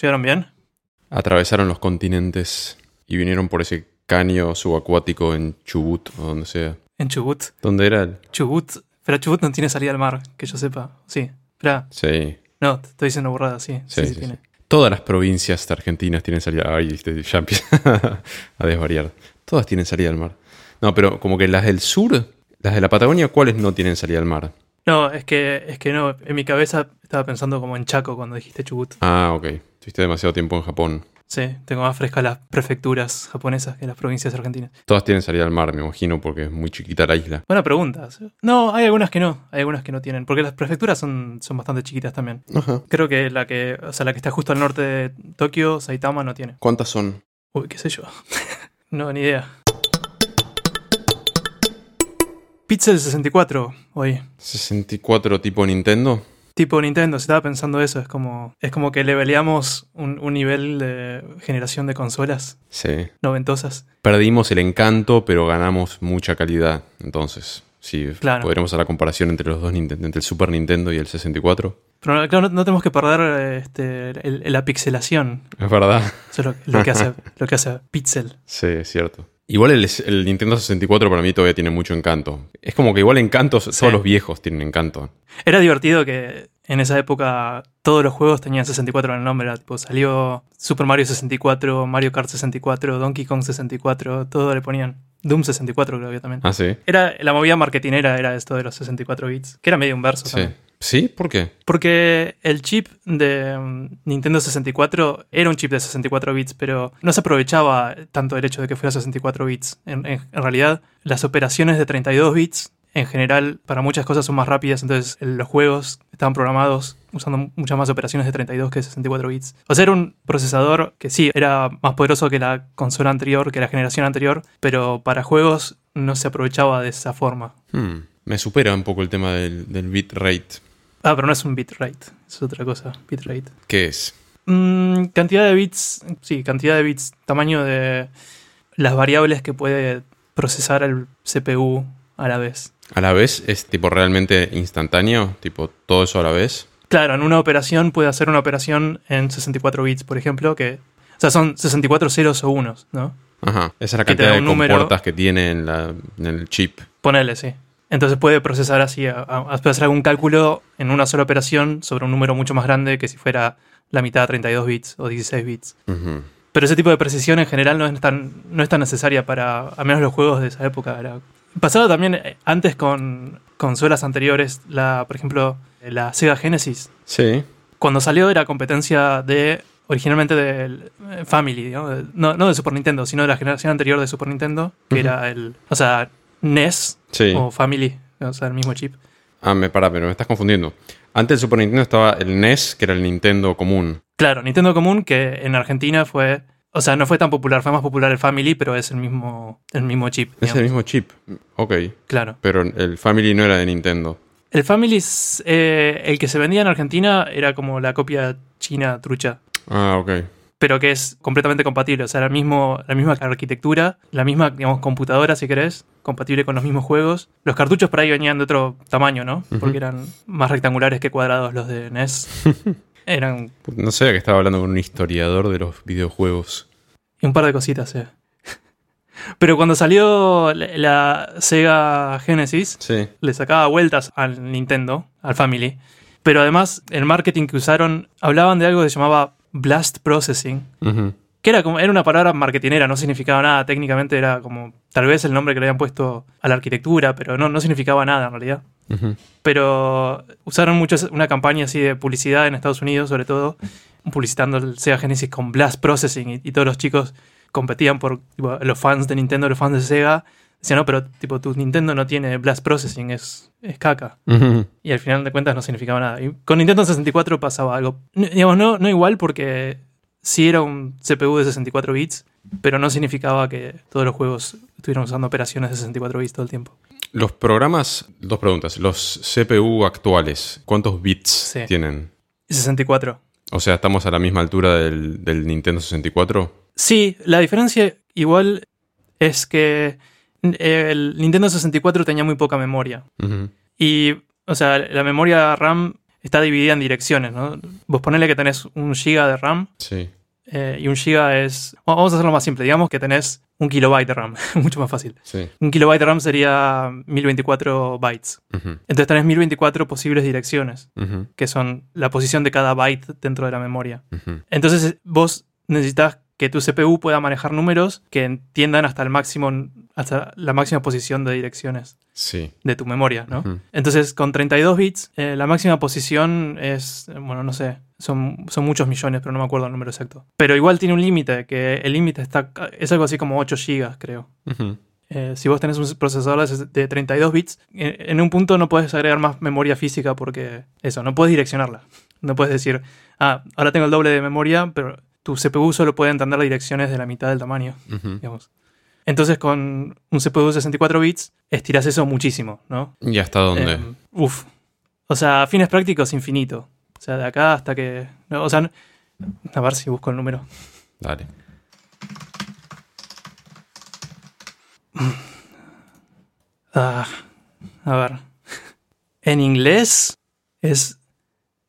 ¿Llegaron bien? Atravesaron los continentes y vinieron por ese caño subacuático en Chubut o donde sea. En Chubut. ¿Dónde era? el- Chubut. Pero Chubut no tiene salida al mar, que yo sepa. Sí. Espera. Sí, No, te estoy diciendo burrada, sí. sí, Sí, sí, sí, sí. tiene. Todas las provincias argentinas tienen salida. Ay, ya empieza a desvariar. Todas tienen salida al mar. No, pero como que las del sur, las de la Patagonia, ¿cuáles no tienen salida al mar? No, es que, es que no. En mi cabeza estaba pensando como en Chaco cuando dijiste Chubut. Ah, ok. Estuviste demasiado tiempo en Japón. Sí, tengo más frescas las prefecturas japonesas que las provincias argentinas. Todas tienen salida al mar, me imagino, porque es muy chiquita la isla. Buena pregunta. No, hay algunas que no. Hay algunas que no tienen. Porque las prefecturas son, son bastante chiquitas también. Ajá. Creo que la que, o sea, la que está justo al norte de Tokio, Saitama, no tiene. ¿Cuántas son? Uy, qué sé yo. no, ni idea. Pixel 64, hoy. 64 tipo Nintendo. Tipo Nintendo, se estaba pensando eso. Es como, es como que leveleamos un, un nivel de generación de consolas Sí. noventosas. Perdimos el encanto, pero ganamos mucha calidad. Entonces, sí, Claro. podremos hacer la comparación entre los dos Nintendo, entre el Super Nintendo y el 64. Pero claro, no, no tenemos que perder este, el- la pixelación. Es verdad. Eso es lo, lo que hace, lo que hace Pixel. Sí, es cierto. Igual el, el Nintendo 64 para mí todavía tiene mucho encanto. Es como que igual encantos, Sí. todos los viejos tienen encanto. Era divertido que en esa época todos los juegos tenían 64 en el nombre. Era, tipo, salió Super Mario 64, Mario Kart 64, Donkey Kong 64, todo le ponían. Doom 64 creo que también. Ah, sí. Era, la movida marketinera era esto de los 64 bits, que era medio un verso Sí. también. ¿Sí? ¿Por qué? Porque el chip de mm, Nintendo 64 era un chip de 64 bits, pero no se aprovechaba tanto el hecho de que fuera 64 bits. En, en- en realidad, las operaciones de 32 bits, en general, para muchas cosas son más rápidas, entonces los juegos estaban programados usando muchas más operaciones de 32 que de 64 bits. O sea, era un procesador que sí, era más poderoso que la consola anterior, que la generación anterior, pero para juegos no se aprovechaba de esa forma. Hmm, Me supera un poco el tema del, del bitrate. Ah, pero no es un bitrate, es otra cosa, bitrate. ¿Qué es? Mm, cantidad de bits, sí, cantidad de bits, tamaño de las variables que puede procesar el CPU a la vez. ¿A la vez es tipo realmente instantáneo? ¿Tipo todo eso a la vez? Claro, en una operación puede hacer una operación en 64 bits, por ejemplo, que... O sea, son 64 ceros o unos, ¿no? Ajá. Esa es la cantidad da de número- compuertas que tiene en, la- en el chip. Ponele, sí. Entonces puede procesar así, a- a- puede hacer algún cálculo en una sola operación sobre un número mucho más grande que si fuera la mitad de 32 bits o 16 bits. Pero ese tipo de precisión en general no es tan, no es tan necesaria para, al menos los juegos de esa época. Era... Pasaba también eh, antes con consolas anteriores, la, por ejemplo, la Sega Genesis. Sí. Cuando salió era competencia de, originalmente del eh, Family, ¿no? No, no de Super Nintendo, sino de la generación anterior de Super Nintendo, que era el, o sea, NES Sí. o Family, o sea, el mismo chip. Ah, me para, pero me estás confundiendo. Antes del Super Nintendo estaba el NES, que era el Nintendo común. Claro, Nintendo Común, que en Argentina fue, o sea, no fue tan popular, fue más popular el Family, pero es el mismo, el mismo chip. Es el mismo chip. Ok. Claro. Pero el Family no era de Nintendo. El Family, eh, el que se vendía en Argentina, era como la copia china trucha, Ah, ok. pero que es completamente compatible. O sea, el mismo, la misma arquitectura, la misma, digamos, computadora, si querés, compatible con los mismos juegos. Los cartuchos por ahí venían de otro tamaño, ¿no? Porque eran más rectangulares que cuadrados los de NES. Eran No sé, que estaba hablando con un historiador de los videojuegos. Y un par de cositas, eh. Pero cuando salió la, Sega Genesis, Sí. le sacaba vueltas al Nintendo, al Family. Pero además, el marketing que usaron, hablaban de algo que se llamaba Blast Processing, que era como era una palabra marketinera, no significaba nada, técnicamente era como tal vez el nombre que le habían puesto a la arquitectura, pero no, no significaba nada en realidad. Pero usaron mucho una campaña así de publicidad en Estados Unidos, sobre todo, publicitando el Sega Genesis con Blast Processing y, y todos los chicos competían por tipo, los fans de Nintendo, los fans de Sega. Decían, no, pero tipo, tu Nintendo no tiene Blast Processing, es, es caca. Y al final de cuentas no significaba nada. Y con Nintendo 64 pasaba algo. N- digamos, no, no igual porque sí era un CPU de 64 bits, pero no significaba que todos los juegos estuvieran usando operaciones de 64 bits todo el tiempo. Los programas, dos preguntas. Los CPU actuales, ¿cuántos bits Sí. tienen? Y 64. O sea, ¿estamos a la misma altura del, del Nintendo 64? Sí, la diferencia igual es que el Nintendo 64 tenía muy poca memoria. Y, o sea, la memoria RAM está dividida en direcciones, ¿no? Vos ponele que tenés un giga de RAM Sí. eh, y un giga es... bueno, Vamos a hacerlo más simple, digamos que tenés un kilobyte de RAM, mucho más fácil. Sí. Un kilobyte de RAM sería 1024 bytes. Entonces tenés 1024 posibles direcciones, que son la posición de cada byte dentro de la memoria. Entonces vos necesitas que tu CPU pueda manejar números que entiendan hasta el máximo, hasta la máxima posición de direcciones Sí. de tu memoria, ¿no? Entonces, con 32 bits, eh, la máxima posición es, eh, bueno, no sé, son, son muchos millones, pero no me acuerdo el número exacto. Pero igual tiene un límite, que el límite está, es algo así como 8 gigas, creo. Eh, si vos tenés un procesador de de 32 bits, en, un punto no puedes agregar más memoria física porque eso, no puedes direccionarla. No puedes decir, ah, ahora tengo el doble de memoria, pero tu CPU solo puede entender direcciones de la mitad del tamaño, digamos. Entonces, con un CPU de 64 bits, estiras eso muchísimo, ¿no? ¿Y hasta dónde? Eh, uf. O sea, a fines prácticos, infinito. O sea, de acá hasta que. no, o sea, a ver si busco el número. Dale. Ah, a ver. En inglés es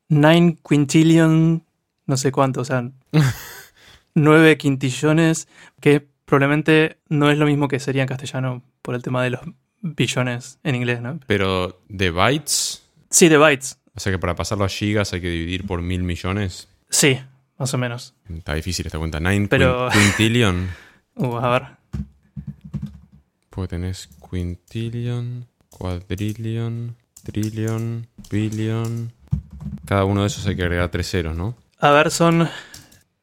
9 quintillion, no sé cuánto, o sea, 9 quintillones, que probablemente no es lo mismo que sería en castellano por el tema de los billones en inglés, ¿no? Pero de bytes, Sí, de bytes. O sea que para pasarlo a gigas hay que dividir por mil millones. Sí, más o menos. Está difícil esta cuenta. Nine Pero- quin- quintillion. Uh, a ver. Porque tenés quintillion, cuadrillion, trillion, billion. Cada uno de esos hay que agregar tres ceros, ¿no? A ver, son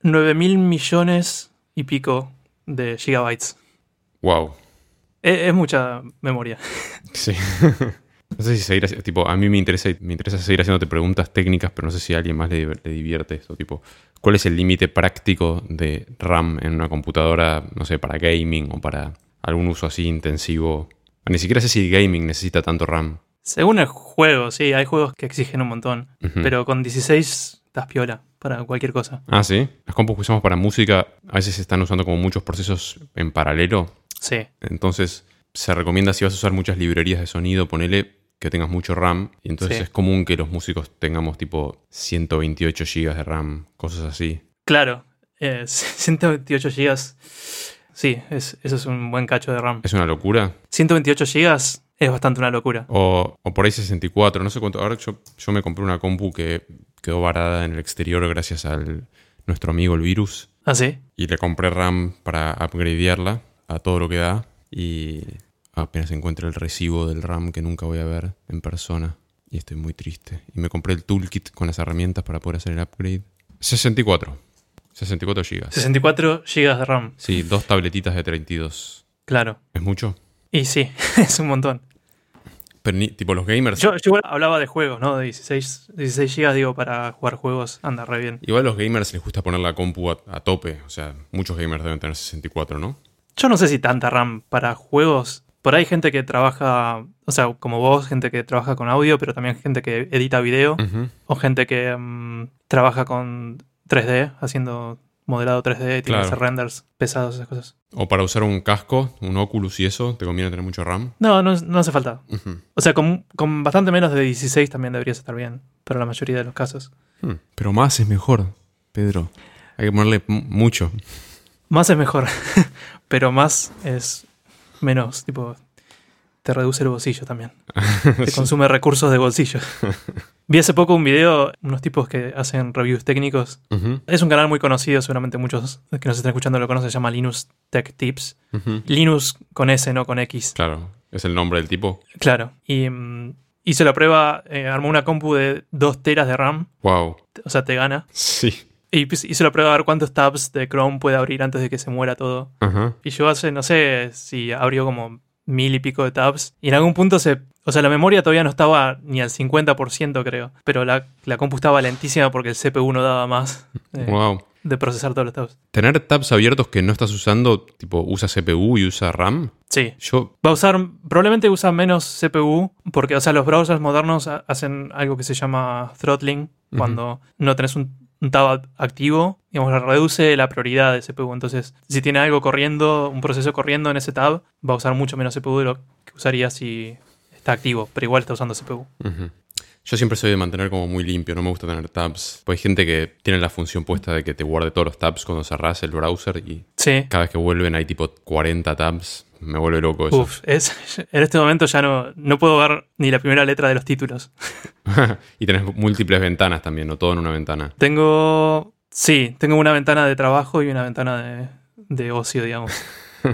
9 mil millones y pico de gigabytes. Wow. Es, es mucha memoria. Sí. No sé si seguir tipo, a mí me interesa, me interesa seguir haciéndote preguntas técnicas, pero no sé si a alguien más le, le divierte esto. Tipo, ¿cuál es el límite práctico de RAM en una computadora, no sé, para gaming o para algún uso así intensivo? Ni siquiera sé si gaming necesita tanto RAM. Según el juego, sí, hay juegos que exigen un montón. Pero con 16 estás piola para cualquier cosa. Ah, sí. Las compus que usamos para música a veces se están usando como muchos procesos en paralelo. Sí, Entonces, se recomienda si vas a usar muchas librerías de sonido, ponele que tengas mucho RAM. Y entonces Sí. es común que los músicos tengamos tipo 128 GB de RAM, cosas así. claro. eh, 128 gigas. Sí, es, eso es un buen cacho de RAM. ¿Es una locura? 128 gigas es bastante una locura. O, o por ahí 64, no sé cuánto. Ahora yo, yo me compré una compu que quedó varada en el exterior gracias al nuestro amigo el virus. ¿Ah, sí? Y le compré RAM para upgradearla a todo lo que da. Y apenas encuentre el recibo del RAM que nunca voy a ver en persona. Y estoy muy triste. Y me compré el toolkit con las herramientas para poder hacer el upgrade. 64. 64 GB. 64 gigas de RAM. Sí, dos tabletitas de 32. Claro. ¿Es mucho? Y sí, es un montón. Pero ni- tipo los gamers. Yo, yo igual hablaba de juegos, ¿no? De 16, 16 gigas, digo, para jugar juegos anda re bien. Igual a los gamers les gusta poner la compu a, a tope. O sea, muchos gamers deben tener 64, ¿no? Yo no sé si tanta RAM para juegos. Por ahí hay gente que trabaja, o sea, como vos, gente que trabaja con audio, pero también gente que edita video, o gente que mm, trabaja con 3D, haciendo modelado 3D, tiene Claro. que hacer renders pesados, esas cosas. O para usar un casco, un Oculus y eso, te conviene tener mucho RAM. No, no, no hace falta. O sea, con, con bastante menos de 16 también deberías estar bien, para la mayoría de los casos. Hmm. Pero más es mejor, Pedro. Hay que ponerle mucho. Más es mejor, pero más es menos, tipo, te reduce el bolsillo también. Te consume recursos de bolsillo. Vi hace poco un video, unos tipos que hacen reviews técnicos. Es un canal muy conocido, seguramente muchos que nos están escuchando lo conocen, se llama Linux Tech Tips. ujú. Linux con S, no con X. Claro, es el nombre del tipo. Claro. Y mm, hizo la prueba, eh, armó una compu de 2 teras de RAM, Wow. o sea, te gana. Sí. Y pues, hizo la prueba a ver cuántos tabs de Chrome puede abrir antes de que se muera todo. Y yo hace, no sé si abrió como mil y pico de tabs. Y en algún punto se. O sea, la memoria todavía no estaba ni al 50%, creo. Pero la, la compu estaba lentísima porque el CPU no daba más eh, Wow. de procesar todos los tabs. Tener tabs abiertos que no estás usando, tipo, usa CPU y usa RAM. Sí. Yo. Va a usar. Probablemente usa menos CPU. Porque, o sea, los browsers modernos ha- hacen algo que se llama throttling. Cuando no tenés un, un tab activo, digamos, reduce la prioridad de CPU. Entonces, si tiene algo corriendo, un proceso corriendo en ese tab, va a usar mucho menos CPU de lo que usaría si está activo, pero igual está usando CPU. ujú. Yo siempre soy de mantener como muy limpio, no me gusta tener tabs. Pues hay gente que tiene la función puesta de que te guarde todos los tabs cuando cerrás el browser y Sí. cada vez que vuelven hay tipo 40 tabs. Me vuelve loco eso. Uf, es, en este momento ya no, no puedo ver ni la primera letra de los títulos. y tenés múltiples ventanas también, no todo en una ventana. Tengo. Sí, tengo una ventana de trabajo y una ventana de, de ocio, digamos.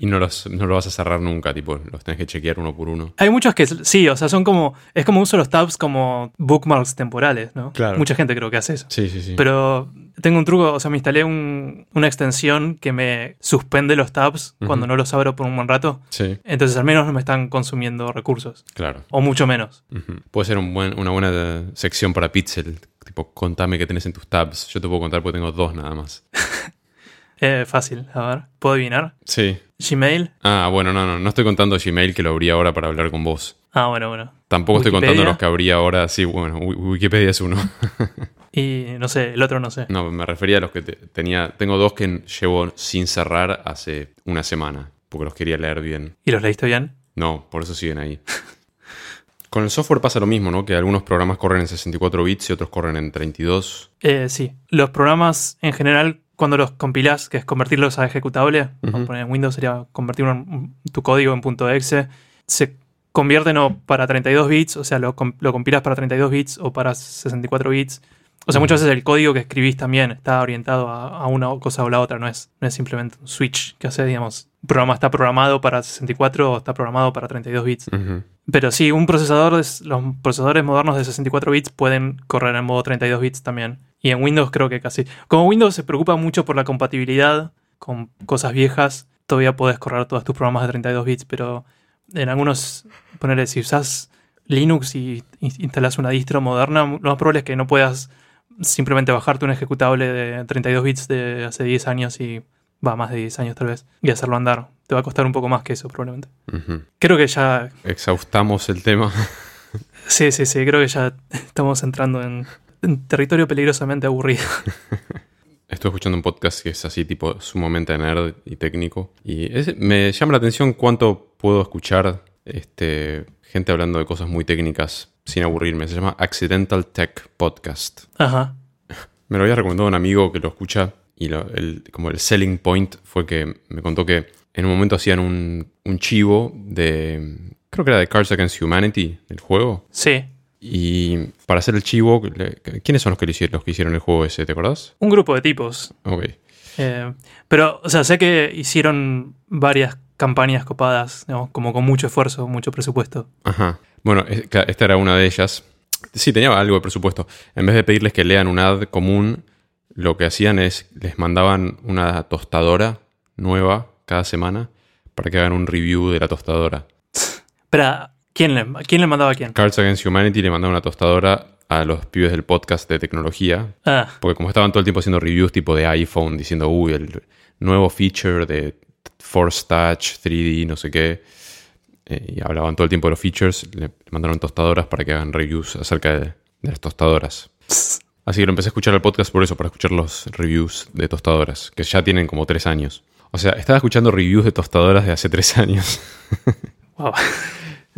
Y no los, no lo vas a cerrar nunca, tipo, los tenés que chequear uno por uno. Hay muchos que sí, o sea, son como. Es como uso los tabs como bookmarks temporales, ¿no? Claro. Mucha gente creo que hace eso. Sí, sí, sí. Pero tengo un truco, o sea, me instalé un- una extensión que me suspende los tabs cuando no los abro por un buen rato. sí, Entonces al menos no me están consumiendo recursos. claro. O mucho menos. Puede ser un buen- una buena eh, sección para Pixel. Tipo, contame qué tenés en tus tabs. Yo te puedo contar porque tengo dos nada más. Eh, fácil, a ver. ¿Puedo adivinar? Sí. Gmail. Ah, bueno, no, no. No estoy contando Gmail que lo abrí ahora para hablar con vos. Ah, bueno, bueno. Tampoco estoy contando los que abrí ahora. Sí, bueno, Wi- Wikipedia es uno. Y no sé, el otro no sé. no, me refería a los que te- tenía. Tengo dos que llevo sin cerrar hace una semana. Porque los quería leer bien. ¿Y los leíste bien? No, por eso siguen ahí. Con el software pasa lo mismo, ¿no? Que algunos programas corren en 64 bits y otros corren en 32. Eh, sí. Los programas en general, cuando los compilás, que es convertirlos a ejecutable, como poner en Windows sería convertir un- tu código en .exe, se convierten o para 32 bits, o sea, lo, lo compilas para 32 bits o para 64 bits. O sea, muchas veces el código que escribís también está orientado a, a una cosa o la otra, no es, no es simplemente un switch que hace, digamos, un programa está programado para 64 o está programado para 32 bits. Pero sí, un procesador, los procesadores modernos de 64 bits pueden correr en modo 32 bits también. Y en Windows creo que casi. Como Windows se preocupa mucho por la compatibilidad con cosas viejas, todavía podés correr todos tus programas de 32 bits, pero en algunos, ponerle, si usás Linux y in- instalás una distro moderna, lo más probable es que no puedas simplemente bajarte un ejecutable de 32 bits de hace 10 años y va más de 10 años tal vez, y hacerlo andar. Te va a costar un poco más que eso probablemente. Creo que ya Exhaustamos el tema. Sí, sí, sí, creo que ya estamos entrando en, en territorio peligrosamente aburrido. Estoy escuchando un podcast que es así, tipo, sumamente nerd y técnico. Y es- me llama la atención cuánto puedo escuchar este, gente hablando de cosas muy técnicas sin aburrirme. Se llama Accidental Tech Podcast. Ajá. Me lo había recomendado un amigo que lo escucha y lo- el, como el selling point fue que me contó que en un momento hacían un, un chivo de, creo que era de Cards Against Humanity, el juego. Sí. Y para hacer el chivo, ¿quiénes son los que, lo hicieron, los que hicieron el juego ese? ¿Te acordás? Un grupo de tipos. Ok. Eh, pero, o sea, sé que hicieron varias campañas copadas, digamos, como con mucho esfuerzo, mucho presupuesto. Ajá. Bueno, esta era una de ellas. Sí, tenía algo de presupuesto. En vez de pedirles que lean una ad común, lo que hacían es les mandaban una tostadora nueva cada semana para que hagan un review de la tostadora. Pero, ¿quién le, ¿quién le mandaba a quién? Cards Against Humanity le mandaba una tostadora a los pibes del podcast de tecnología. Ah, Porque como estaban todo el tiempo haciendo reviews tipo de iPhone, diciendo, uy, el nuevo feature de Force Touch 3D, no sé qué. eh, y hablaban todo el tiempo de los features. Le mandaron tostadoras para que hagan reviews acerca de, de las tostadoras. Así que lo empecé a escuchar el podcast por eso, para escuchar los reviews de tostadoras, que ya tienen como tres años. O sea, estaba escuchando reviews de tostadoras de hace tres años. wow.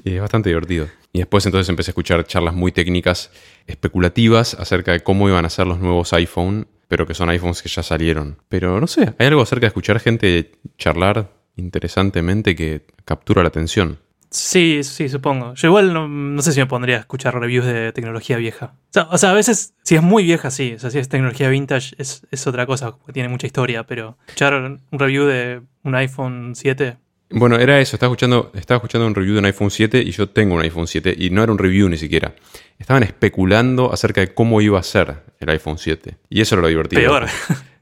Y es bastante divertido. Y después entonces empecé a escuchar charlas muy técnicas, especulativas acerca de cómo iban a ser los nuevos iPhone, pero que son iPhones que ya salieron. Pero no sé, hay algo acerca de escuchar gente charlar interesantemente que captura la atención. Sí, sí, supongo. Yo igual no, sé si me pondría a escuchar reviews de tecnología vieja. O sea, a veces, si es muy vieja, sí. O sea, si es tecnología vintage, es, es otra cosa, tiene mucha historia. Pero escuchar un review de un iPhone 7, Bueno, era eso, estaba escuchando, estaba escuchando un review de un iPhone 7 y yo tengo un iPhone 7 y no era un review ni siquiera. Estaban especulando acerca de cómo iba a ser el iPhone 7. Y eso era lo divertido. peor.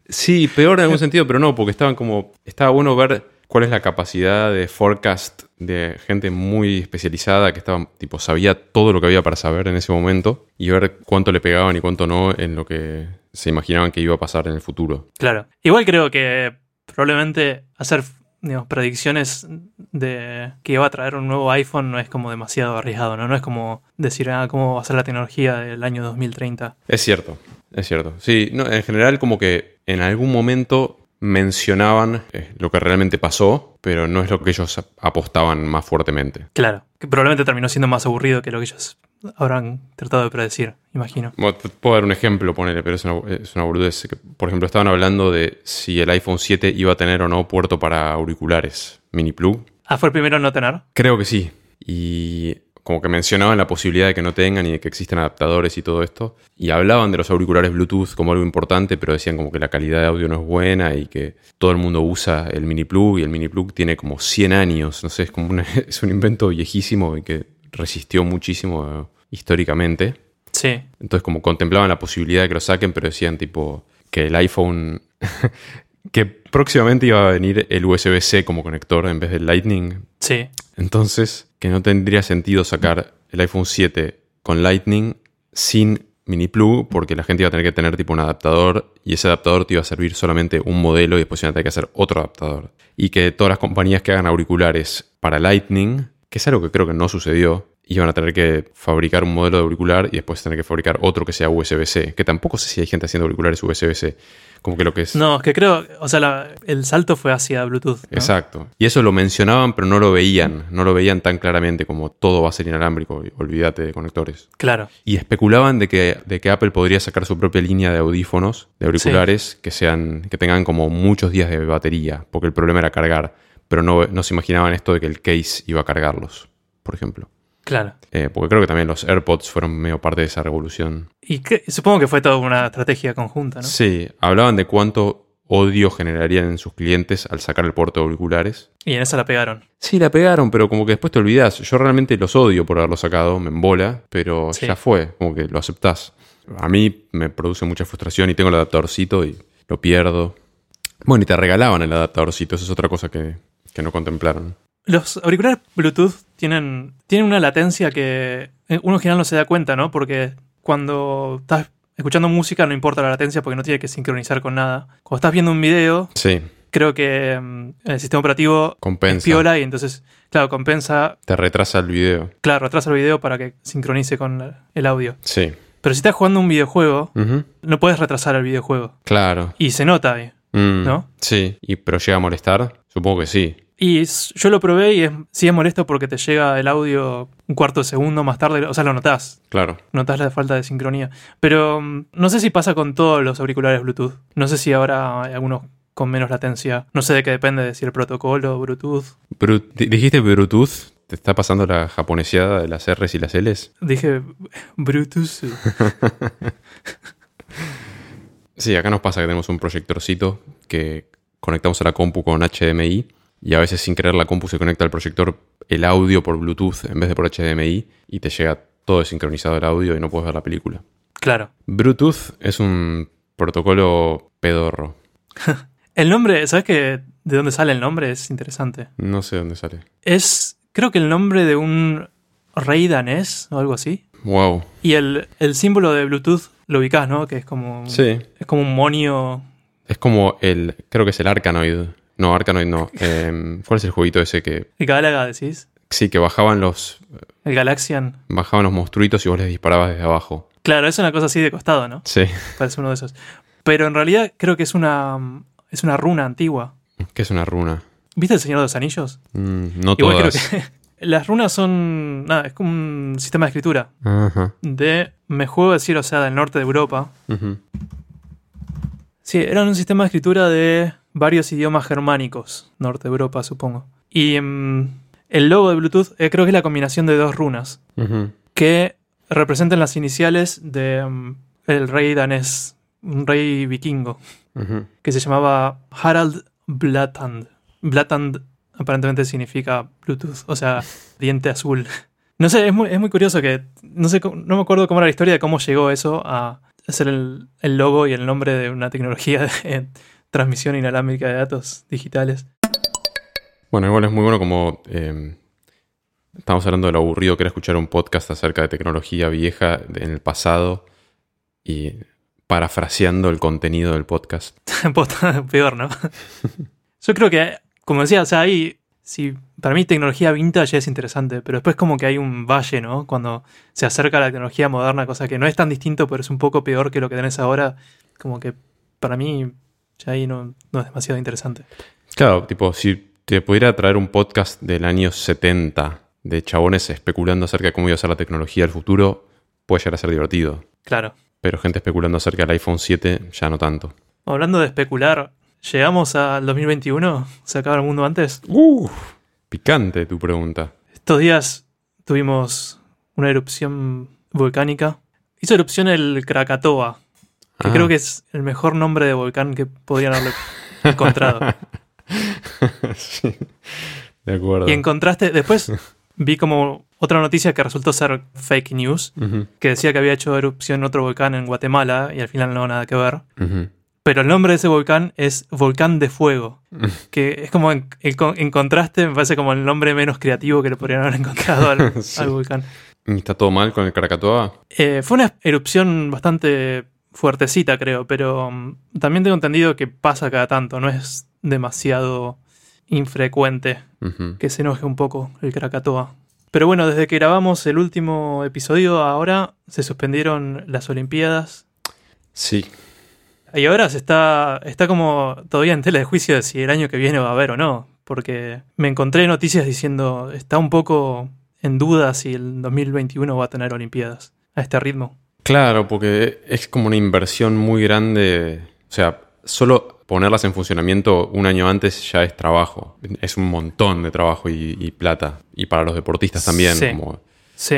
Sí, peor en algún sentido, pero no, porque estaban como. Estaba bueno ver cuál es la capacidad de forecast de gente muy especializada que estaba, tipo, sabía todo lo que había para saber en ese momento y ver cuánto le pegaban y cuánto no en lo que se imaginaban que iba a pasar en el futuro. Claro. Igual creo que probablemente hacer digamos, predicciones de que iba a traer un nuevo iPhone no es como demasiado arriesgado, ¿no? No es como decir, ah, cómo va a ser la tecnología del año 2030. Es cierto, es cierto. Sí, no, en general, como que en algún momento mencionaban eh, lo que realmente pasó, pero no es lo que ellos ap- apostaban más fuertemente. Claro. Que probablemente terminó siendo más aburrido que lo que ellos habrán tratado de predecir, imagino. Bueno, puedo dar un ejemplo, ponele, pero es una, es una boludez. Por ejemplo, estaban hablando de si el iPhone 7 iba a tener o no puerto para auriculares mini plug. Ah, fue el primero en no tener. Creo que sí. Y como que mencionaban la posibilidad de que no tengan y de que existen adaptadores y todo esto. Y hablaban de los auriculares Bluetooth como algo importante, pero decían como que la calidad de audio no es buena y que todo el mundo usa el mini plug y el mini plug tiene como 100 años. No sé, es como una- es un invento viejísimo y que resistió muchísimo eh, históricamente. Sí. Entonces como contemplaban la posibilidad de que lo saquen, pero decían tipo que el iPhone... que próximamente iba a venir el USB-C como conector en vez del Lightning. Sí. Entonces, que no tendría sentido sacar el iPhone 7 con Lightning sin mini plug porque la gente iba a tener que tener tipo un adaptador y ese adaptador te iba a servir solamente un modelo y después iban a tener que hacer otro adaptador. Y que todas las compañías que hagan auriculares para Lightning, que es algo que creo que no sucedió, iban a tener que fabricar un modelo de auricular y después tener que fabricar otro que sea USB-C, que tampoco sé si hay gente haciendo auriculares USB-C. Como que lo que es... No, es que creo, o sea, la- el salto fue hacia Bluetooth. ¿no? Exacto. Y eso lo mencionaban, pero no lo veían. No lo veían tan claramente como todo va a ser inalámbrico. y Olvídate de conectores. Claro. Y especulaban de que, de que Apple podría sacar su propia línea de audífonos, de auriculares, que sean, que tengan como muchos días de batería, porque el problema era cargar. Pero no, no se imaginaban esto de que el case iba a cargarlos, por ejemplo. Claro. Eh, porque creo que también los AirPods fueron medio parte de esa revolución. Y que- supongo que fue toda una estrategia conjunta, ¿no? Sí, hablaban de cuánto odio generarían en sus clientes al sacar el puerto de auriculares. Y en esa la pegaron. Sí, la pegaron, pero como que después te olvidas. Yo realmente los odio por haberlo sacado, me embola, pero Sí. ya fue, como que lo aceptás. A mí me produce mucha frustración y tengo el adaptadorcito y lo pierdo. Bueno, y te regalaban el adaptadorcito, eso es otra cosa que, que no contemplaron. Los auriculares Bluetooth tienen, tienen una latencia que eh, uno en general no se da cuenta, ¿no? Porque cuando estás escuchando música no importa la latencia porque no tiene que sincronizar con nada. Cuando estás viendo un video, Sí, creo que mm, el sistema operativo compensa. piola y entonces, claro, compensa, Te retrasa el video. claro, retrasa el video para que sincronice con el audio. Sí. Pero si estás jugando un videojuego, no puedes retrasar el videojuego. Claro. Y se nota ahí. Mm, ¿No? Sí. ¿Y, ¿Pero llega a molestar? Supongo que sí. Y yo lo probé y es, sí es molesto porque te llega el audio un cuarto de segundo más tarde, o sea, lo notás. Claro. Notas la falta de sincronía. Pero mm, no sé si pasa con todos los auriculares Bluetooth. No sé si ahora hay algunos con menos latencia. No sé de qué depende de si el protocolo, Bluetooth. Bru- ¿Dijiste Bluetooth? ¿Te está pasando la japoneseada de las R's y las L's? Dije Bluetooth. Sí, acá nos pasa que tenemos un proyectorcito que conectamos a la compu con HDMI y a veces sin querer la compu se conecta al proyector el audio por Bluetooth en vez de por HDMI y te llega todo desincronizado el audio y no puedes ver la película. Claro. Bluetooth es un protocolo pedorro. El nombre, ¿sabes qué? ¿De dónde sale el nombre? Es interesante. No sé dónde sale. Es, creo que el nombre de un rey danés o algo así. Wow. Y el, el símbolo de Bluetooth lo ubicás, ¿no? Que es como, Sí. es como un monio. Es como el. Creo que es el Arkanoid. No, Arkanoid no. Em, ¿Cuál es el jueguito ese que. El Galaga, decís. Sí, que bajaban los. El Galaxian. Bajaban los monstruitos y vos les disparabas desde abajo. Claro, es una cosa así de costado, ¿no? Sí. Parece uno de esos. Pero en realidad creo que es una, es una runa antigua. ¿Qué es una runa? ¿Viste el Señor de los Anillos? Mm, no Igual creo todas. que las runas son. Nada, es como un sistema de escritura. Ajá. De. Me juego a decir, o sea, del norte de Europa. Sí, eran un sistema de escritura de varios idiomas germánicos. Norte de Europa, supongo. Y mm, el logo de Bluetooth eh, creo que es la combinación de dos runas. Que representan las iniciales de mm, el rey danés. Un rey vikingo. Que se llamaba Harald Blattand. Blattand aparentemente significa Bluetooth, o sea, diente azul. No sé, es muy, es muy curioso que. No sé, no me acuerdo cómo era la historia de cómo llegó eso a ser el, el logo y el nombre de una tecnología de transmisión inalámbrica de datos digitales. Bueno, igual es muy bueno como. eh, estamos hablando de lo aburrido que era escuchar un podcast acerca de tecnología vieja en el pasado y parafraseando el contenido del podcast. Peor, ¿no? Yo creo que, como decía, o sea, ahí. Sí, para mí tecnología vintage es interesante, pero después como que hay un valle, ¿no? Cuando se acerca a la tecnología moderna, cosa que no es tan distinto, pero es un poco peor que lo que tenés ahora, como que para mí ya ahí no, no es demasiado interesante. Claro, tipo, si te pudiera traer un podcast del año 70 de chabones especulando acerca de cómo iba a ser la tecnología del futuro puede llegar a ser divertido. Claro. Pero gente especulando acerca del iPhone 7 ya no tanto. Hablando de especular, ¿llegamos al 2021? ¿Se acaba el mundo antes? Uf, picante tu pregunta. Estos días tuvimos una erupción volcánica. Hizo erupción el Krakatoa, que Ah. creo que es el mejor nombre de volcán que podrían haber encontrado. sí, de acuerdo. Y en contraste, después vi como otra noticia que resultó ser fake news, que decía que había hecho erupción otro volcán en Guatemala y al final no nada que ver. Pero el nombre de ese volcán es Volcán de Fuego, que es como en, en con- en contraste, me parece como el nombre menos creativo que le podrían haber encontrado al, Sí. al volcán. ¿Y ¿Está todo mal con el Krakatoa? Eh, fue una erupción bastante fuertecita, creo, pero mm, también tengo entendido que pasa cada tanto, no es demasiado infrecuente que se enoje un poco el Krakatoa. Pero bueno, desde que grabamos el último episodio, ahora se suspendieron las Olimpiadas. Sí, Y ahora se está, está como todavía en tela de juicio de si el año que viene va a haber o no. Porque me encontré noticias diciendo, está un poco en duda si el 2021 va a tener Olimpiadas a este ritmo. Claro, porque es como una inversión muy grande. O sea, solo ponerlas en funcionamiento un año antes ya es trabajo. Es un montón de trabajo y, y plata. Y para los deportistas también, Sí. como Sí,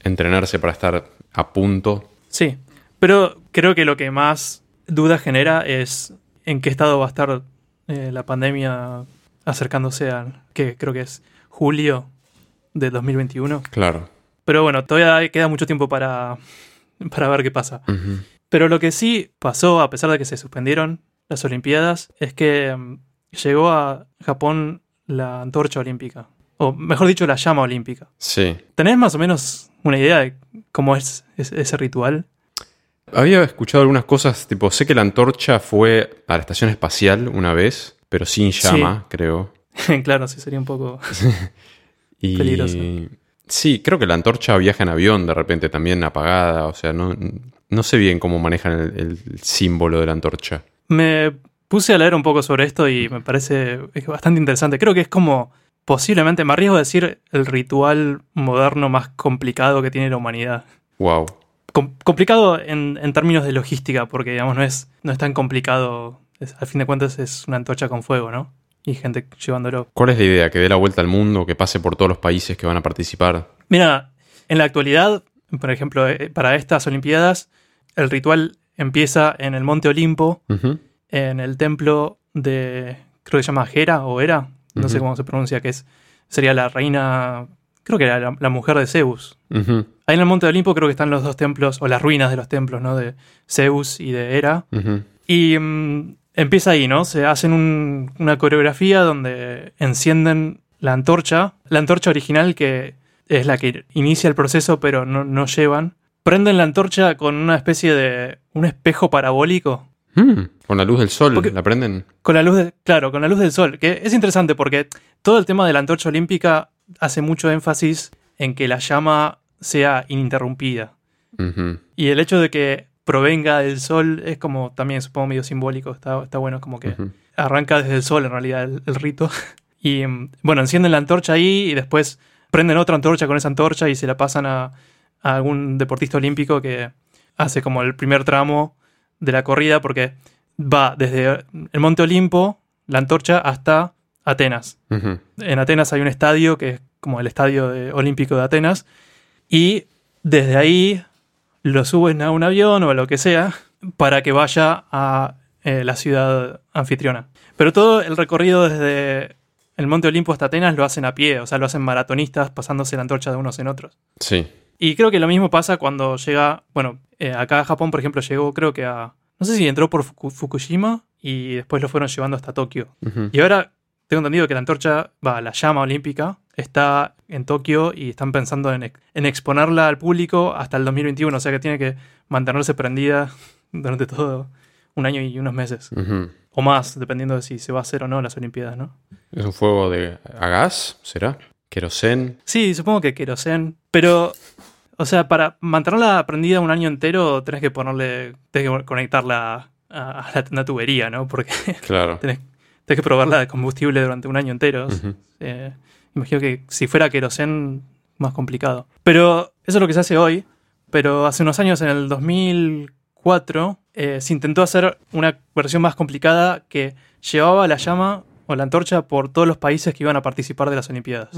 entrenarse para estar a punto. sí. Pero creo que lo que más duda genera es en qué estado va a estar eh, la pandemia acercándose a, que creo que es julio de 2021. Claro. Pero bueno, todavía queda mucho tiempo para, para ver qué pasa. Pero lo que sí pasó, a pesar de que se suspendieron las Olimpiadas, es que mm, llegó a Japón la antorcha olímpica. O mejor dicho, la llama olímpica. Sí. ¿Tenés más o menos una idea de cómo es ese, ese ritual? Había escuchado algunas cosas, tipo, sé que la antorcha fue a la estación espacial una vez, pero sin llama, creo. claro, sí, sería un poco... Y Peligroso. Sí, creo que la antorcha viaja en avión de repente también apagada. O sea, no, no sé bien cómo manejan el, el símbolo de la antorcha. Me puse a leer un poco sobre esto y me parece es bastante interesante. Creo que es como posiblemente, me arriesgo a decir, el ritual moderno más complicado que tiene la humanidad. Wow. Com- complicado en, en términos de logística, porque digamos no es, no es tan complicado. Es- al fin de cuentas es una antorcha con fuego, ¿no? Y gente llevándolo. ¿Cuál es la idea? ¿Que dé la vuelta al mundo? ¿Que pase por todos los países que van a participar? Mira, en la actualidad, por ejemplo, eh, para estas Olimpiadas, el ritual empieza en el Monte Olimpo, en el templo de, creo que se llama Hera o Hera, no sé cómo se pronuncia, que es, sería la reina, creo que era la, la mujer de Zeus. Ahí en el Monte Olimpo creo que están los dos templos, o las ruinas de los templos, ¿no? De Zeus y de Hera. Y mm, empieza ahí, ¿no? Se hacen un- una coreografía donde encienden la antorcha, la antorcha original que es la que inicia el proceso pero no, no llevan. Prenden la antorcha con una especie de un espejo parabólico. Mm, Con la luz del sol, Porque- ¿la prenden? Con la luz, de- claro, con la luz del sol. Que es interesante porque todo el tema de la antorcha olímpica hace mucho énfasis en que la llama sea ininterrumpida. Y el hecho de que provenga del sol es como también supongo medio simbólico. Está, está bueno como que arranca desde el sol en realidad el, el rito. Y mm, bueno, encienden la antorcha ahí y después prenden otra antorcha con esa antorcha y se la pasan a, a algún deportista olímpico que hace como el primer tramo de la corrida porque va desde el Monte Olimpo, la antorcha, hasta Atenas. En Atenas hay un estadio que es como el estadio de- olímpico de Atenas y desde ahí lo suben a un avión o a lo que sea para que vaya a eh, la ciudad anfitriona. Pero todo el recorrido desde el Monte Olimpo hasta Atenas lo hacen a pie, o sea, lo hacen maratonistas pasándose la antorcha de unos en otros. Sí. Y creo que lo mismo pasa cuando llega, bueno, eh, acá a Japón, por ejemplo, llegó creo que a, no sé si entró por Fuku- Fukushima y después lo fueron llevando hasta Tokio. Y ahora tengo entendido que la antorcha, va, la llama olímpica, está en Tokio y están pensando en, ex- en exponerla al público hasta el 2021, o sea que tiene que mantenerse prendida durante todo un año y unos meses. O más, dependiendo de si se va a hacer o no las Olimpiadas, ¿no? ¿Es un fuego de a gas? ¿Será? ¿Querosén? Sí, supongo que querosén, pero... O sea, para mantenerla prendida un año entero tenés que ponerle, tenés que conectarla a, a la, una tubería, ¿no? Porque Claro. tenés, tenés que probarla de combustible durante un año entero. Eh, Imagino que si fuera querosén, más complicado. Pero eso es lo que se hace hoy. Pero hace unos años, en el 2004, eh, se intentó hacer una versión más complicada que llevaba la llama o la antorcha por todos los países que iban a participar de las Olimpiadas.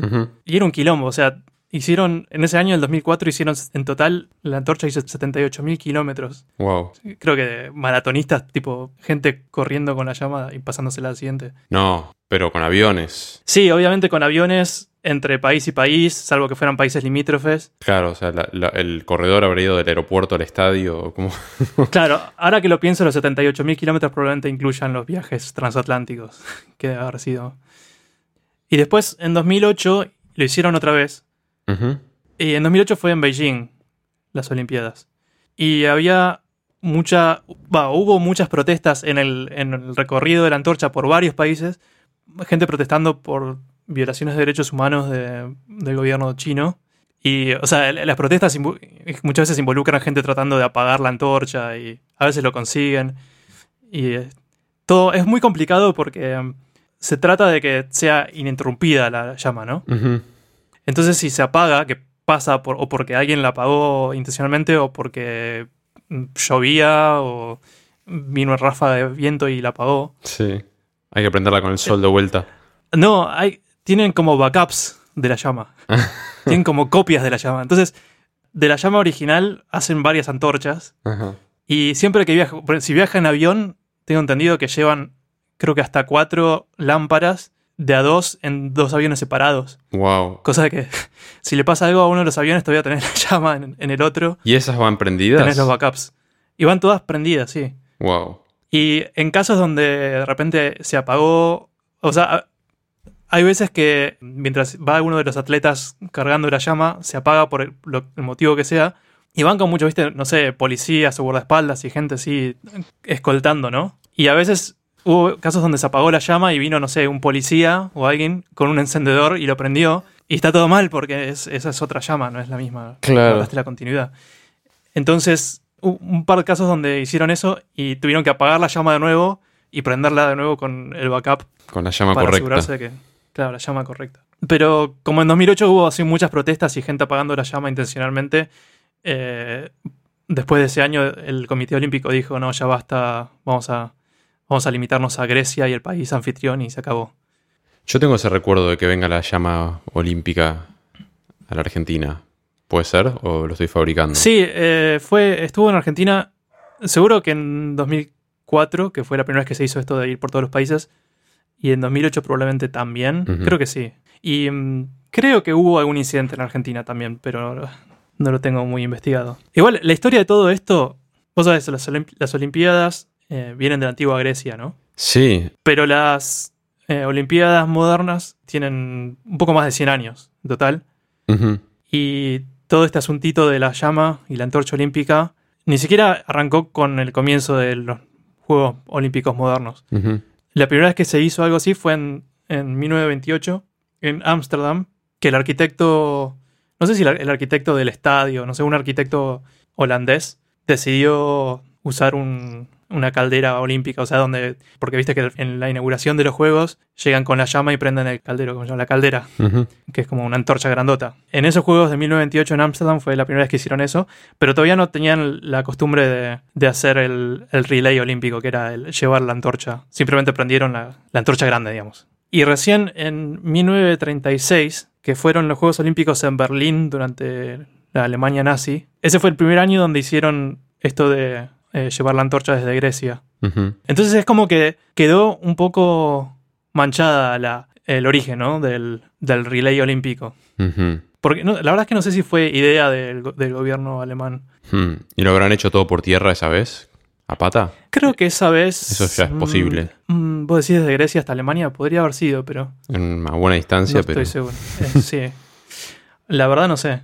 Y era un quilombo, o sea, hicieron, en ese año, el 2004, hicieron en total, la antorcha hizo 78.000 kilómetros. Wow. Creo que maratonistas, tipo gente corriendo con la llama y pasándosela al siguiente. No, pero con aviones. Sí, obviamente con aviones entre país y país, salvo que fueran países limítrofes. Claro, o sea, la- la- el corredor habría ido del aeropuerto al estadio. Claro, ahora que lo pienso, los 78.000 kilómetros probablemente incluyan los viajes transatlánticos, que debe haber sido. Y después, en 2008, lo hicieron otra vez. Y en 2008 fue en Beijing, las Olimpiadas. Y había mucha. hubo muchas protestas en el, en el recorrido de la antorcha por varios países. Gente protestando por violaciones de derechos humanos de- del gobierno chino. Y, o sea, las protestas muchas veces involucran gente tratando de apagar la antorcha y a veces lo consiguen. Y todo es muy complicado porque eh, se trata de que sea ininterrumpida la llama, ¿no? Entonces, si se apaga, que pasa por, o porque alguien la apagó intencionalmente o porque mm, llovía o vino una ráfaga de viento y la apagó. Sí. Hay que prenderla con el sol de vuelta. No, hay, tienen como backups de la llama. tienen como copias de la llama. Entonces, de la llama original hacen varias antorchas Ajá. y siempre que viaja, si viaja en avión, tengo entendido que llevan, creo que hasta cuatro lámparas de a dos en dos aviones separados. Wow. Cosa de que si le pasa algo a uno de los aviones, todavía tenés la llama en, en el otro, ¿Y esas van prendidas? tenés los backups. Y van todas prendidas, sí. Wow. Y en casos donde de repente se apagó, o sea, hay veces que mientras va uno de los atletas cargando la llama, se apaga por el, lo- el motivo que sea, y van con mucho, viste, no sé, policías o guardaespaldas y gente así escoltando, ¿no? Y a veces hubo casos donde se apagó la llama y vino, no sé, un policía o alguien con un encendedor y lo prendió, y está todo mal porque es- esa es otra llama, no es la misma. Claro. La continuidad. Entonces, un par de casos donde hicieron eso y tuvieron que apagar la llama de nuevo y prenderla de nuevo con el backup Con la llama para correcta. asegurarse de que, claro, la llama correcta. Pero como en 2008 hubo así muchas protestas y gente apagando la llama intencionalmente, eh, después de ese año el Comité Olímpico dijo, no, ya basta, vamos a, vamos a limitarnos a Grecia y el país anfitrión y se acabó. Yo tengo ese recuerdo de que venga la llama olímpica a la Argentina. ¿Puede ser? ¿O lo estoy fabricando? Sí, eh, fue, estuvo en Argentina, seguro que en 2004, que fue la primera vez que se hizo esto de ir por todos los países, y en 2008 probablemente también, creo que sí. Y mm, creo que hubo algún incidente en Argentina también, pero no lo tengo muy investigado. Igual, la historia de todo esto, vos sabés, las Olimpiadas eh, vienen de la antigua Grecia, ¿no? Sí. Pero las eh, Olimpiadas modernas tienen un poco más de 100 años en total. Y todo este asuntito de la llama y la antorcha olímpica ni siquiera arrancó con el comienzo de los Juegos Olímpicos modernos. La primera vez que se hizo algo así fue en, en 1928, en Ámsterdam, que el arquitecto, no sé si el arquitecto del estadio, no sé, un arquitecto holandés, decidió usar un- una caldera olímpica, o sea, donde, porque viste que en la inauguración de los Juegos llegan con la llama y prenden el caldero, como se llama la caldera que es como una antorcha grandota. En esos juegos de 1928 en Ámsterdam fue la primera vez que hicieron eso, pero todavía no tenían la costumbre de, de hacer el, el relay olímpico, que era el llevar la antorcha. Simplemente prendieron la, la antorcha grande, digamos. Y recién en 1936, que fueron los Juegos Olímpicos en Berlín durante la Alemania nazi, ese fue el primer año donde hicieron esto de eh, llevar la antorcha desde Grecia. Entonces es como que quedó un poco manchada la, el origen ¿no? del, del relay olímpico. Porque no, la verdad es que no sé si fue idea del, del gobierno alemán. Hmm. ¿Y lo habrán hecho todo por tierra esa vez? ¿A pata? Creo que esa vez... Eso ya es mm, posible. mm, vos decís desde Grecia hasta Alemania, podría haber sido, pero En una buena distancia, no pero. estoy seguro. Eh, sí. La verdad no sé.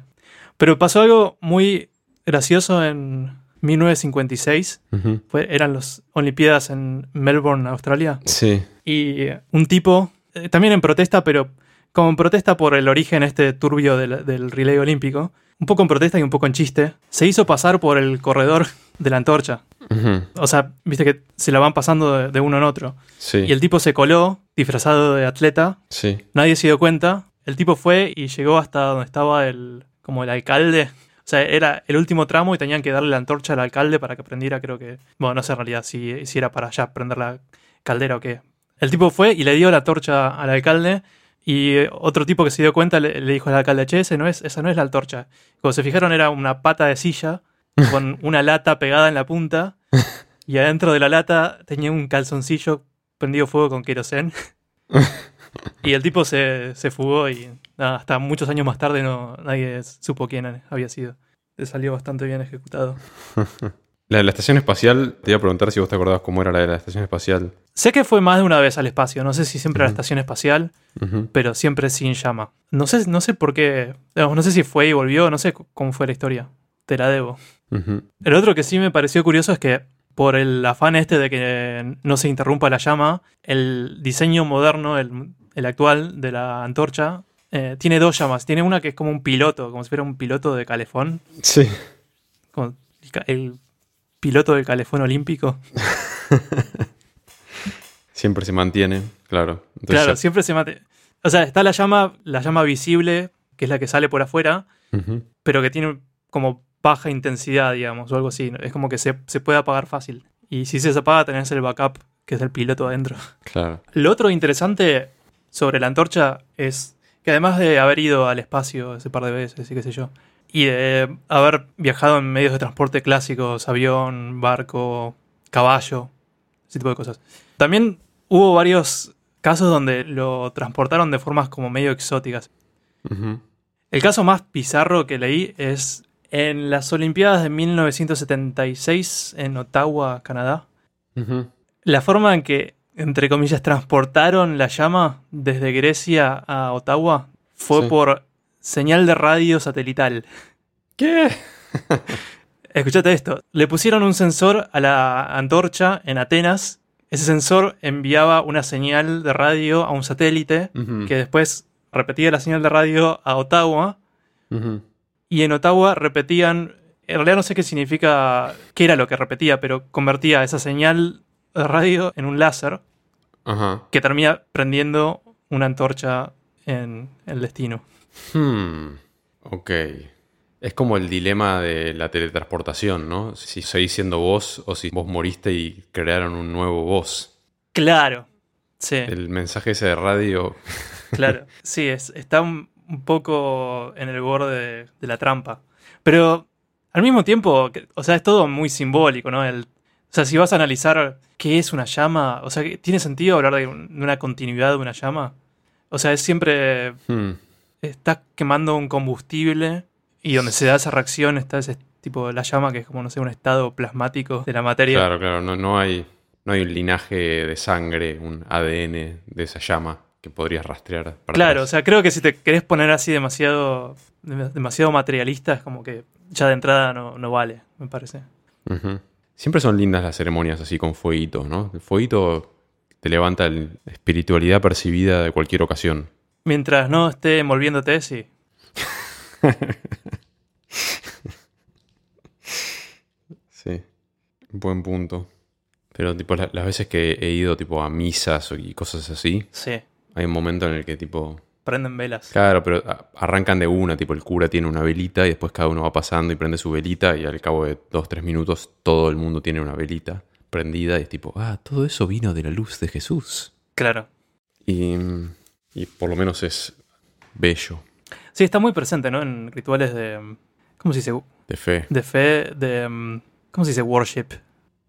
Pero pasó algo muy gracioso en 1956. Ujú. Fue, eran las Olimpiadas en Melbourne, Australia. Sí. Y un tipo, eh, también en protesta, pero como en protesta por el origen este turbio del, del relay olímpico, un poco en protesta y un poco en chiste, se hizo pasar por el corredor de la antorcha. O sea, viste que se la van pasando de, de uno en otro. Sí. Y el tipo se coló, disfrazado de atleta, Sí. nadie se dio cuenta, El tipo fue y llegó hasta donde estaba el, como el alcalde. O sea, era el último tramo y tenían que darle la antorcha al alcalde para que prendiera, creo que... Bueno, no sé en realidad si, si era para ya prender la caldera o qué. El tipo fue y le dio la torcha al alcalde y otro tipo que se dio cuenta le, le dijo al alcalde, che, ese no es, esa no es la antorcha. Cuando se fijaron era una pata de silla con una lata pegada en la punta y adentro de la lata tenía un calzoncillo prendido fuego con querosén. y el tipo se, se fugó y hasta muchos años más tarde no, nadie supo quién había sido. Le salió bastante bien ejecutado. La de la estación espacial, te iba a preguntar si vos te acordabas cómo era la de la estación espacial. Sé que fue más de una vez al espacio, no sé si siempre a la estación espacial, pero siempre sin llama. No sé, no sé por qué, no sé si fue y volvió, no sé cómo fue la historia. Te la debo. El otro que sí me pareció curioso es que por el afán este de que no se interrumpa la llama, el diseño moderno, el, el actual de la antorcha, eh, tiene dos llamas. Tiene una que es como un piloto, como si fuera un piloto de calefón, Sí. como el piloto del calefón olímpico. Siempre se mantiene, claro. Entonces claro, ya- siempre se mate. O sea, está la llama, la llama visible, que es la que sale por afuera, pero que tiene como baja intensidad, digamos, o algo así. Es como que se, se puede apagar fácil. Y si se apaga, tenés el backup, que es el piloto adentro. Claro. Lo otro interesante sobre la antorcha es que además de haber ido al espacio ese par de veces y qué sé yo, y de haber viajado en medios de transporte clásicos, avión, barco, caballo, ese tipo de cosas, también hubo varios casos donde lo transportaron de formas como medio exóticas. El caso más bizarro que leí es en las Olimpiadas de 1976 en Ottawa, Canadá. La forma en que, entre comillas, transportaron la llama desde Grecia a Ottawa fue Sí. por señal de radio satelital. ¿Qué? Escuchate esto. Le pusieron un sensor a la antorcha en Atenas. Ese sensor enviaba una señal de radio a un satélite que después repetía la señal de radio a Ottawa. Y en Ottawa repetían, en realidad no sé qué significa, qué era lo que repetía, pero convertía esa señal de radio en un láser Ajá. que termina prendiendo una antorcha en el destino. Hmm. Ok. Es como el dilema de la teletransportación, ¿no? Si seguís siendo vos o si vos moriste y crearon un nuevo vos. Claro, sí, El mensaje ese de radio. claro. Sí, es, está un, un poco en el borde de, de la trampa. Pero al mismo tiempo, o sea, es todo muy simbólico, ¿no? El, o sea, si vas a analizar qué es una llama, o sea, ¿tiene sentido hablar de, un- de una continuidad de una llama? O sea, es siempre Hmm. estás quemando un combustible y donde se da esa reacción está ese tipo de la llama que es como, no sé, un estado plasmático de la materia. Claro, claro. No, no hay, no hay un linaje de sangre, un ADN de esa llama que podrías rastrear. para Claro, o sea, creo que si te querés poner así demasiado, dem- demasiado materialista, es como que ya de entrada no, no vale, me parece. Ujú. Siempre son lindas las ceremonias así con fueguitos, ¿no? El fueguito te levanta la espiritualidad percibida de cualquier ocasión. Mientras no esté envolviéndote, sí. Sí, buen punto. Pero tipo la- las veces que he ido tipo a misas o- y cosas así, Sí, hay un momento en el que tipo... prenden velas. Claro, pero a- arrancan de una, tipo el cura tiene una velita y después cada uno va pasando y prende su velita y al cabo de dos, tres minutos todo el mundo tiene una velita prendida y es tipo, ah, todo eso vino de la luz de Jesús. Claro. Y, y por lo menos es bello, Sí, está muy presente, ¿no? En rituales de... ¿Cómo se dice? de fe. De fe, de... mm, ¿Cómo se dice? Worship.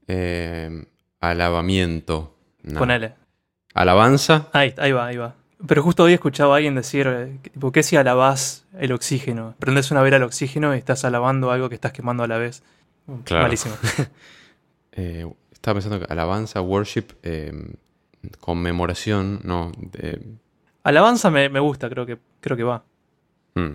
Eh, alabamiento. no. Ponele. Alabanza. Ahí, ahí va, ahí va. Pero justo hoy escuchaba a alguien decir, eh, tipo, ¿qué si alabás el oxígeno? Prendes una vela al oxígeno y estás alabando algo que estás quemando a la vez. Claro. Malísimo. Eh, estaba pensando que alabanza, worship, eh, conmemoración, no. de- Alabanza me, me gusta, creo que, creo que va. mm,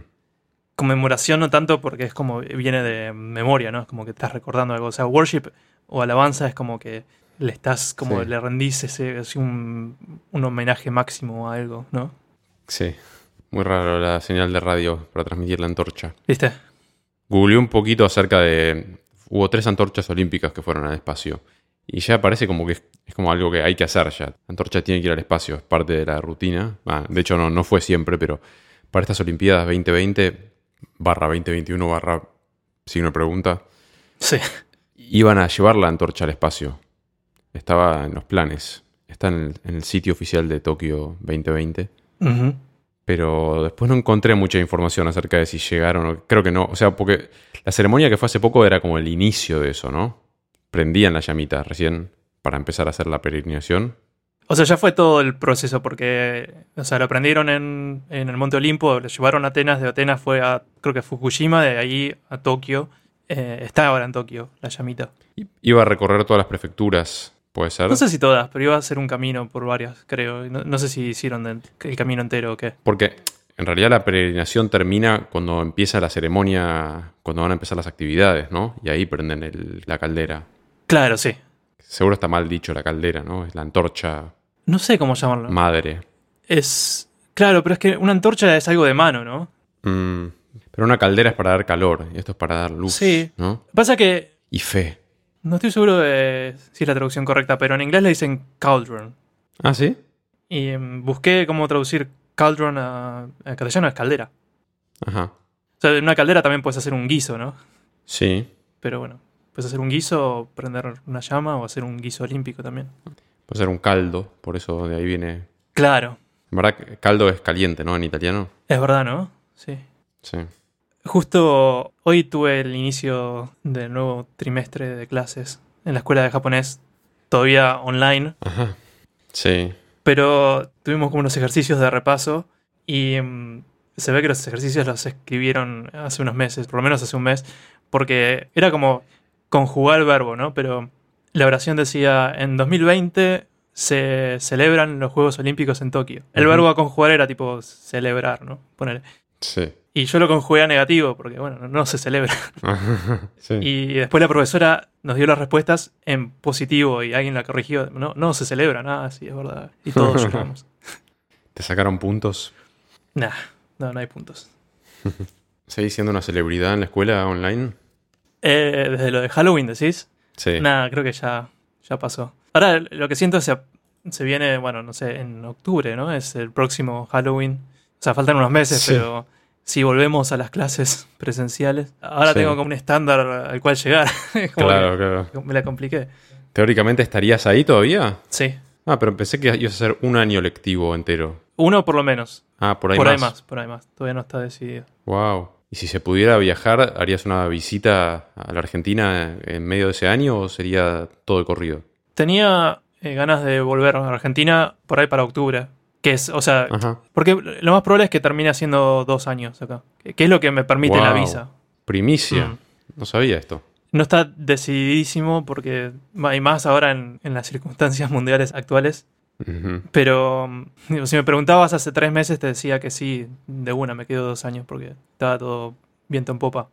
Conmemoración no tanto porque es como viene de memoria, ¿no? Es como que estás recordando algo. O sea, worship o alabanza es como que le estás, como Sí. le rendís ese, un, un homenaje máximo a algo, ¿no? sí, muy raro la señal de radio para transmitir la antorcha. ¿Viste? Googleé un poquito acerca de. Hubo tres antorchas olímpicas que fueron al espacio. Y ya parece como que es, es como algo que hay que hacer ya. La antorcha tiene que ir al espacio, es parte de la rutina. Ah, de hecho, no, no fue siempre, pero para estas Olimpiadas 2020 barra 2021 barra signo de pregunta, Sí. iban a llevar la antorcha al espacio. Estaba en los planes. Está en el, en el sitio oficial de Tokio 2020. Ujú. Pero después no encontré mucha información acerca de si llegaron o... Creo que no. O sea, porque la ceremonia que fue hace poco era como el inicio de eso, ¿no? Prendían la llamita recién para empezar a hacer la peregrinación. O sea, ya fue todo el proceso porque, o sea, lo prendieron en, en el Monte Olimpo, lo llevaron a Atenas, de Atenas fue a, creo que a Fukushima, de ahí a Tokio. Eh, está ahora en Tokio, la llamita. Iba a recorrer todas las prefecturas, puede ser. No sé si todas, pero iba a ser un camino por varias, creo. No, no sé si hicieron el camino entero o qué. Porque en realidad la peregrinación termina cuando empieza la ceremonia, cuando van a empezar las actividades, ¿no? Y ahí prenden el- la caldera. Claro, sí. Seguro está mal dicho la caldera, ¿no? Es la antorcha No sé cómo llamarlo. madre. Es. Claro, pero es que una antorcha es algo de mano, ¿no? Mm, pero una caldera es para dar calor y esto es para dar luz, Sí. ¿no? Pasa que. Y fe. No estoy seguro de si es la traducción correcta, pero en inglés le dicen cauldron. Ah, ¿sí? Y mm, busqué cómo traducir cauldron a, a castellano, es caldera. Ajá. O sea, en una caldera también puedes hacer un guiso, ¿no? Sí. Pero bueno, puedes hacer un guiso, prender una llama o hacer un guiso olímpico también. Puede ser un caldo, por eso de ahí viene... Claro, En verdad, caldo es caliente, ¿no? En italiano. es verdad, ¿no? Sí. Sí. Justo hoy tuve el inicio del nuevo trimestre de clases en la escuela de japonés, todavía online, Ajá. Sí. pero tuvimos como unos ejercicios de repaso y mm, se ve que los ejercicios los escribieron hace unos meses, por lo menos hace un mes, porque era como conjugar el verbo, ¿no? Pero la oración decía, en 2020 se celebran los Juegos Olímpicos en Tokio. El verbo a conjugar era tipo celebrar, ¿no? Poner. Sí. Y yo lo conjugué a negativo, porque bueno, no, se celebra. sí. Y después la profesora nos dio las respuestas en positivo y alguien la corrigió. No, no se celebra, nada, sí, es verdad. Y todos lloramos. ¿Te sacaron puntos? Nah, no, no hay puntos. ¿Seguís siendo una celebridad en la escuela online? Eh, desde lo de Halloween, decís. Sí. Nada, creo que ya, ya pasó. Ahora lo que siento es que se, se viene, bueno, no sé, en octubre, ¿no? Es el próximo Halloween. O sea, faltan unos meses, Sí. pero si volvemos a las clases presenciales, ahora Sí. tengo como un estándar al cual llegar. Claro, claro. me la compliqué. ¿Teóricamente estarías ahí todavía? Sí. Ah, pero pensé que ibas a hacer un año lectivo entero. Uno por lo menos. Ah, por ahí por más. ahí más, por ahí más. Todavía no está decidido. Wow. ¿Y si se pudiera viajar, harías una visita a la Argentina en medio de ese año o sería todo el corrido? Tenía eh, ganas de volver a Argentina por ahí para octubre. Que es, o sea, Ajá. porque lo más probable es que termine haciendo dos años acá. Que es lo que me permite la visa. Primicia. Mm. No sabía esto. No está decididísimo porque, y más ahora en, en las circunstancias mundiales actuales. Pero mm, digo, si me preguntabas hace tres meses, te decía que sí, de una, me quedo dos años porque estaba todo viento en popa.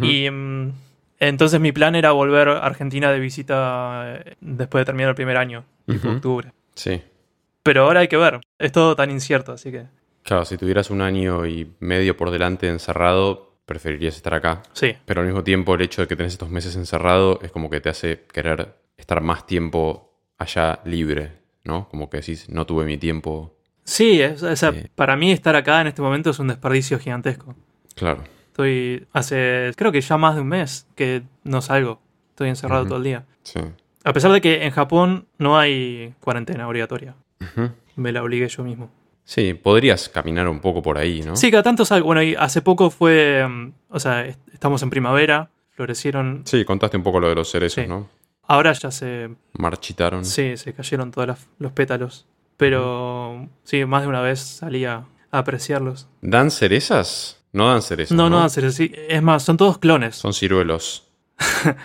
Y mm, entonces mi plan era volver a Argentina de visita eh, después de terminar el primer año, Ujú. octubre. Sí. Pero ahora hay que ver, es todo tan incierto, así que Claro, si tuvieras un año y medio por delante encerrado, preferirías estar acá. sí. Pero al mismo tiempo el hecho de que tenés estos meses encerrado es como que te hace querer estar más tiempo allá libre, ¿no? Como que decís, no tuve mi tiempo. Sí, es- Sí. para mí estar acá en este momento es un desperdicio gigantesco. Claro. Estoy hace, creo que ya más de un mes que no salgo. Estoy encerrado todo el día. Sí. A pesar de que en Japón no hay cuarentena obligatoria. Me la obligué yo mismo. Sí, podrías caminar un poco por ahí, ¿no? Sí, cada tanto salgo. Bueno, y hace poco fue, mm, o sea, est- estamos en primavera, florecieron. Sí, contaste un poco lo de los cerezos, Sí. ¿no? Ahora ya se, Marchitaron. sí, se cayeron todos los pétalos. Pero sí, más de una vez salí a, a apreciarlos. ¿Dan cerezas? No dan cerezas. No, No, no, en serio, sí. Es más, son todos clones. Son ciruelos.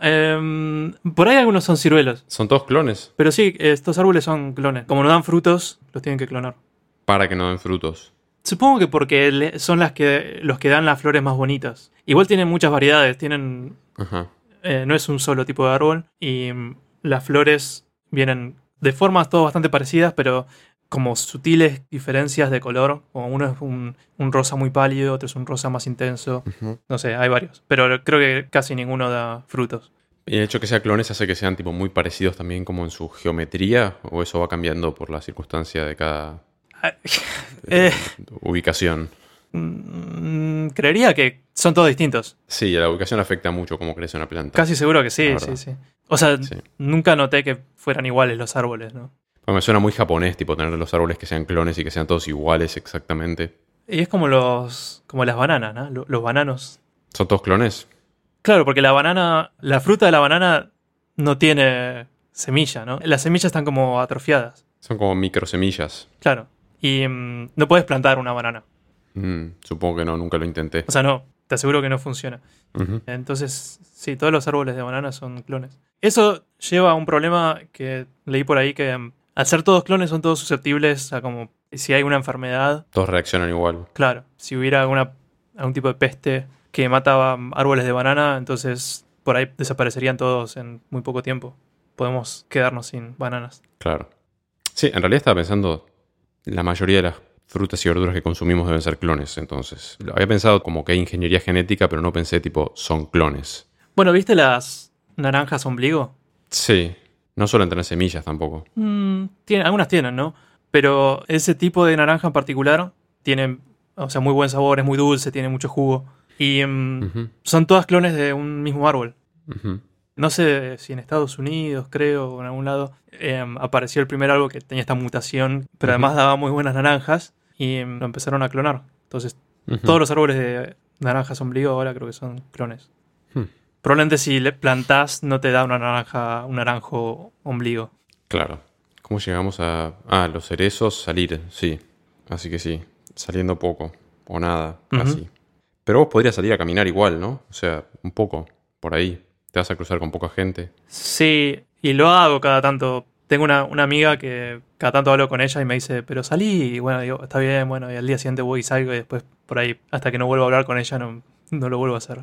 Em, por ahí algunos son ciruelos. Son todos clones Pero sí, estos árboles son clones. Como no dan frutos, los tienen que clonar. para que no den frutos. Supongo que porque son las que, los que dan las flores más bonitas. Igual tienen muchas variedades. Tienen. Ajá. eh, no es un solo tipo de árbol. Y mm, las flores vienen de formas todas bastante parecidas, pero como sutiles diferencias de color. Como uno es un, un rosa muy pálido, otro es un rosa más intenso. No sé, hay varios. Pero creo que casi ninguno da frutos. ¿Y el hecho que sea clones hace que sean tipo muy parecidos también como en su geometría? ¿O eso va cambiando por la circunstancia de cada... Eh, Ubicación. mm, creería que son todos distintos. Sí, la ubicación afecta mucho cómo crece una planta. Casi seguro que sí, sí, sí. O sea, Sí. nunca noté que fueran iguales los árboles, ¿no? Me suena muy japonés, tipo tener los árboles que sean clones y que sean todos iguales exactamente. Y es como los. como las bananas, ¿no? Lo- Los bananos. ¿Son todos clones? Claro, porque la banana. La fruta de la banana no tiene semilla, ¿no? Las semillas están como atrofiadas. Son como microsemillas. Claro. Y mm, no puedes plantar una banana. Mm, supongo que no, nunca lo intenté. O sea, no. Te aseguro que no funciona. Entonces, sí, todos los árboles de banana son clones. Eso lleva a un problema que leí por ahí que mm, al ser todos clones son todos susceptibles a como si hay una enfermedad, Todos reaccionan igual. claro, si hubiera alguna, algún tipo de peste que mataba árboles de banana, entonces por ahí desaparecerían todos en muy poco tiempo. Podemos quedarnos sin bananas. Claro. Sí, en realidad estaba pensando, la mayoría de las frutas y verduras que consumimos deben ser clones, entonces. Había pensado como que hay ingeniería genética, pero no pensé tipo, son clones. Bueno, ¿viste las naranjas ombligo? Sí, no suelen tener semillas tampoco. Mm, tiene- algunas tienen, ¿no? Pero ese tipo de naranja en particular tiene, o sea, muy buen sabor, es muy dulce, tiene mucho jugo. Y Ujú, son todas clones de un mismo árbol. No sé si en Estados Unidos, creo, o en algún lado, em, apareció el primer árbol que tenía esta mutación, pero además daba muy buenas naranjas y em, lo empezaron a clonar. Entonces, todos los árboles de naranjas ombligo ahora creo que son clones. Probablemente si le plantás no te da una naranja, un naranjo ombligo. Claro. ¿Cómo llegamos a... Ah, los cerezos, salir, sí. Así que sí, saliendo poco, o nada, casi. Pero vos podrías salir a caminar igual, ¿no? O sea, un poco, por ahí. Te vas a cruzar con poca gente. Sí, y lo hago cada tanto. Tengo una, una amiga que cada tanto hablo con ella y me dice, pero salí, y bueno, digo, está bien, bueno, y al día siguiente voy y salgo y después por ahí, hasta que no vuelvo a hablar con ella, no, no lo vuelvo a hacer.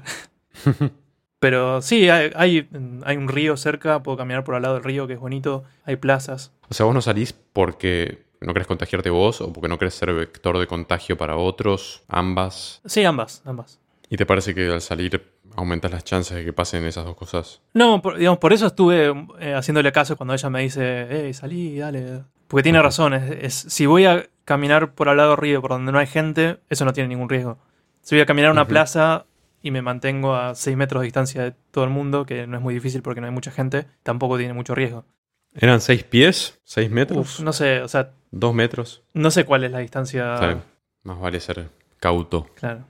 pero sí, hay, hay, hay un río cerca, puedo caminar por al lado del río que es bonito, hay plazas. O sea, vos no salís porque no querés contagiarte vos o porque no querés ser vector de contagio para otros, ambas. Sí, ambas, ambas. ¿Y te parece que al salir aumentas las chances de que pasen esas dos cosas? No, por, digamos, por eso estuve eh, haciéndole caso cuando ella me dice, hey, salí, dale. Porque tiene razón, es, es- si voy a caminar por al lado del río, por donde no hay gente, eso no tiene ningún riesgo. Si voy a caminar a una plaza y me mantengo a 6 metros de distancia de todo el mundo, que no es muy difícil porque no hay mucha gente, tampoco tiene mucho riesgo. ¿Eran seis pies? ¿Seis metros? Uf, no sé, o sea, ¿Dos metros? no sé cuál es la distancia. Más vale ser cauto. Claro.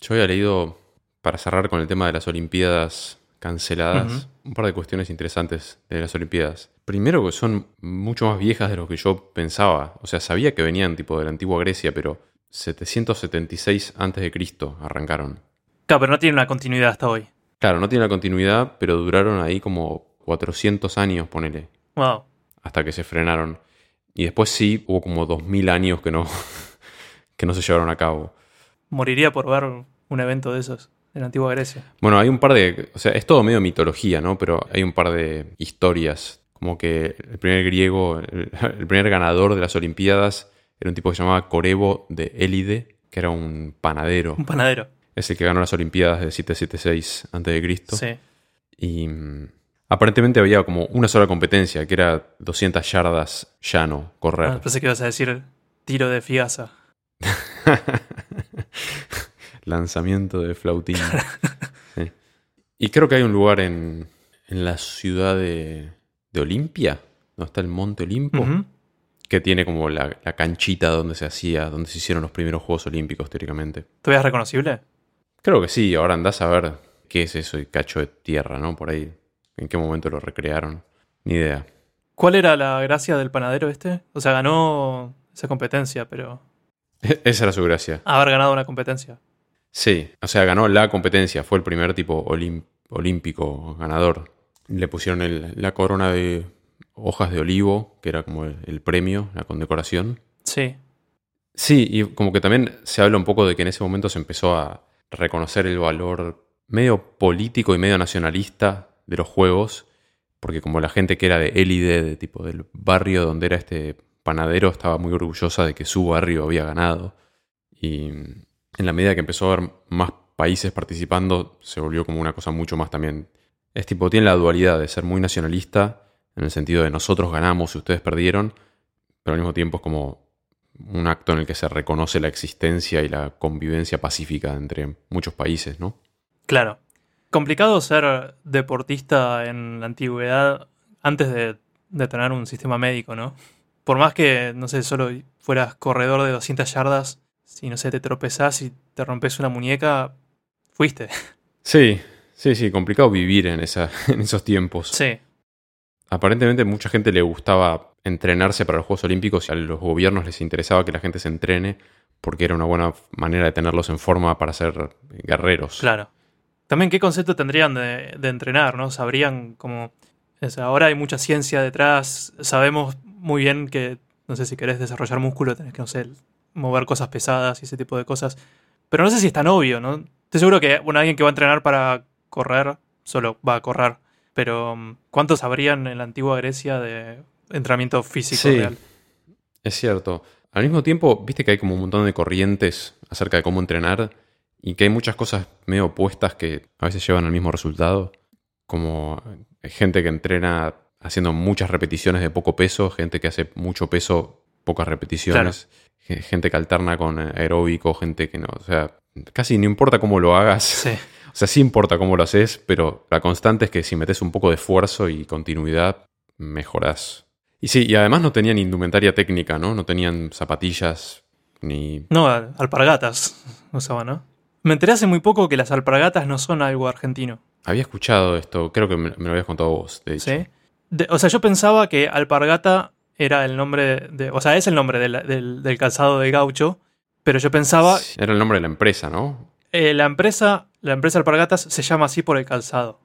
Yo había leído, para cerrar con el tema de las Olimpiadas canceladas, un par de cuestiones interesantes de las Olimpiadas. Primero que son mucho más viejas de lo que yo pensaba. O sea, sabía que venían tipo de la antigua Grecia, pero 776 a.C. arrancaron. Claro, pero no tiene una continuidad hasta hoy. Claro, no tiene la continuidad, pero duraron ahí como 400 años, ponele, Wow. hasta que se frenaron. Y después sí, hubo como 2000 años que no, que no se llevaron a cabo. Moriría por ver un evento de esos en la antigua Grecia. Bueno, hay un par de. O sea, es todo medio mitología, ¿no? Pero hay un par de historias. Como que el primer griego, el, el primer ganador de las Olimpiadas era un tipo que se llamaba Corebo de Élide, que era un panadero. Un panadero. Es el que ganó las Olimpiadas de 776 a.C. Sí. Y mm, aparentemente había como una sola competencia, que era 200 yardas llano, correr. Ah, pensé que ibas a decir tiro de figaza. Lanzamiento de flautín. Sí. Y creo que hay un lugar en, en la ciudad de, de Olimpia, donde está el Monte Olimpo, que tiene como la, la canchita donde se hacía, donde se hicieron los primeros Juegos Olímpicos, teóricamente. ¿Todavía es reconocible? Creo que sí, ahora andás a ver qué es eso, el cacho de tierra, ¿no? Por ahí, en qué momento lo recrearon. Ni idea. ¿Cuál era la gracia del panadero este? O sea, ganó esa competencia, pero Esa era su gracia. haber ganado una competencia. Sí, o sea, ganó la competencia, fue el primer tipo olímpico ganador. Le pusieron el- la corona de hojas de olivo, que era como el, el premio, la condecoración. Sí. Sí, y como que también se habla un poco de que en ese momento se empezó a reconocer el valor medio político y medio nacionalista de los juegos, porque como la gente que era de élite, de tipo del barrio donde era este panadero, estaba muy orgullosa de que su barrio había ganado. Y en la medida que empezó a haber más países participando, se volvió como una cosa mucho más también. Es tipo, tiene la dualidad de ser muy nacionalista, en el sentido de nosotros ganamos y ustedes perdieron, pero al mismo tiempo es como un acto en el que se reconoce la existencia y la convivencia pacífica entre muchos países, ¿no? Claro. Complicado ser deportista en la antigüedad antes de, de tener un sistema médico, ¿no? Por más que, no sé, solo fueras corredor de 200 yardas, si no sé, te tropezás y te rompes una muñeca, fuiste. Sí, sí, sí, complicado vivir en, esa, en esos tiempos. Sí, Aparentemente mucha gente le gustaba entrenarse para los Juegos Olímpicos y a los gobiernos les interesaba que la gente se entrene porque era una buena manera de tenerlos en forma para ser guerreros. claro. También, ¿qué concepto tendrían de, entrenar, no? Sabrían como... ahora hay mucha ciencia detrás, sabemos muy bien que, no sé, si querés desarrollar músculo, tenés que, no sé, mover cosas pesadas y ese tipo de cosas. Pero no sé si es tan obvio, ¿no? Estoy seguro que, bueno, alguien que va a entrenar para correr, solo va a correr. Pero, mm, ¿cuántos sabrían en la antigua Grecia de entrenamiento físico Sí. real? Es cierto. Al mismo tiempo, viste que hay como un montón de corrientes acerca de cómo entrenar y que hay muchas cosas medio opuestas que a veces llevan al mismo resultado. Como gente que entrena haciendo muchas repeticiones de poco peso, gente que hace mucho peso, pocas repeticiones, ge- gente que alterna con aeróbico, gente que no. O sea, casi no importa cómo lo hagas. Sí, O sea, sí importa cómo lo haces, pero la constante es que si metes un poco de esfuerzo y continuidad, mejorás. Y sí, y además no tenían indumentaria técnica, ¿no? No tenían zapatillas ni... no, al- alpargatas usaban, ¿no? Me enteré hace muy poco que las alpargatas no son algo argentino, Había escuchado esto, creo que me, me lo habías contado vos, de hecho. ¿sí? De- o sea, yo pensaba que alpargata era el nombre de... O sea, es el nombre del, del- del calzado de gaucho, pero yo pensaba... Era el nombre de la empresa, ¿no? Eh, la empresa, la empresa Alpargatas se llama así por el calzado,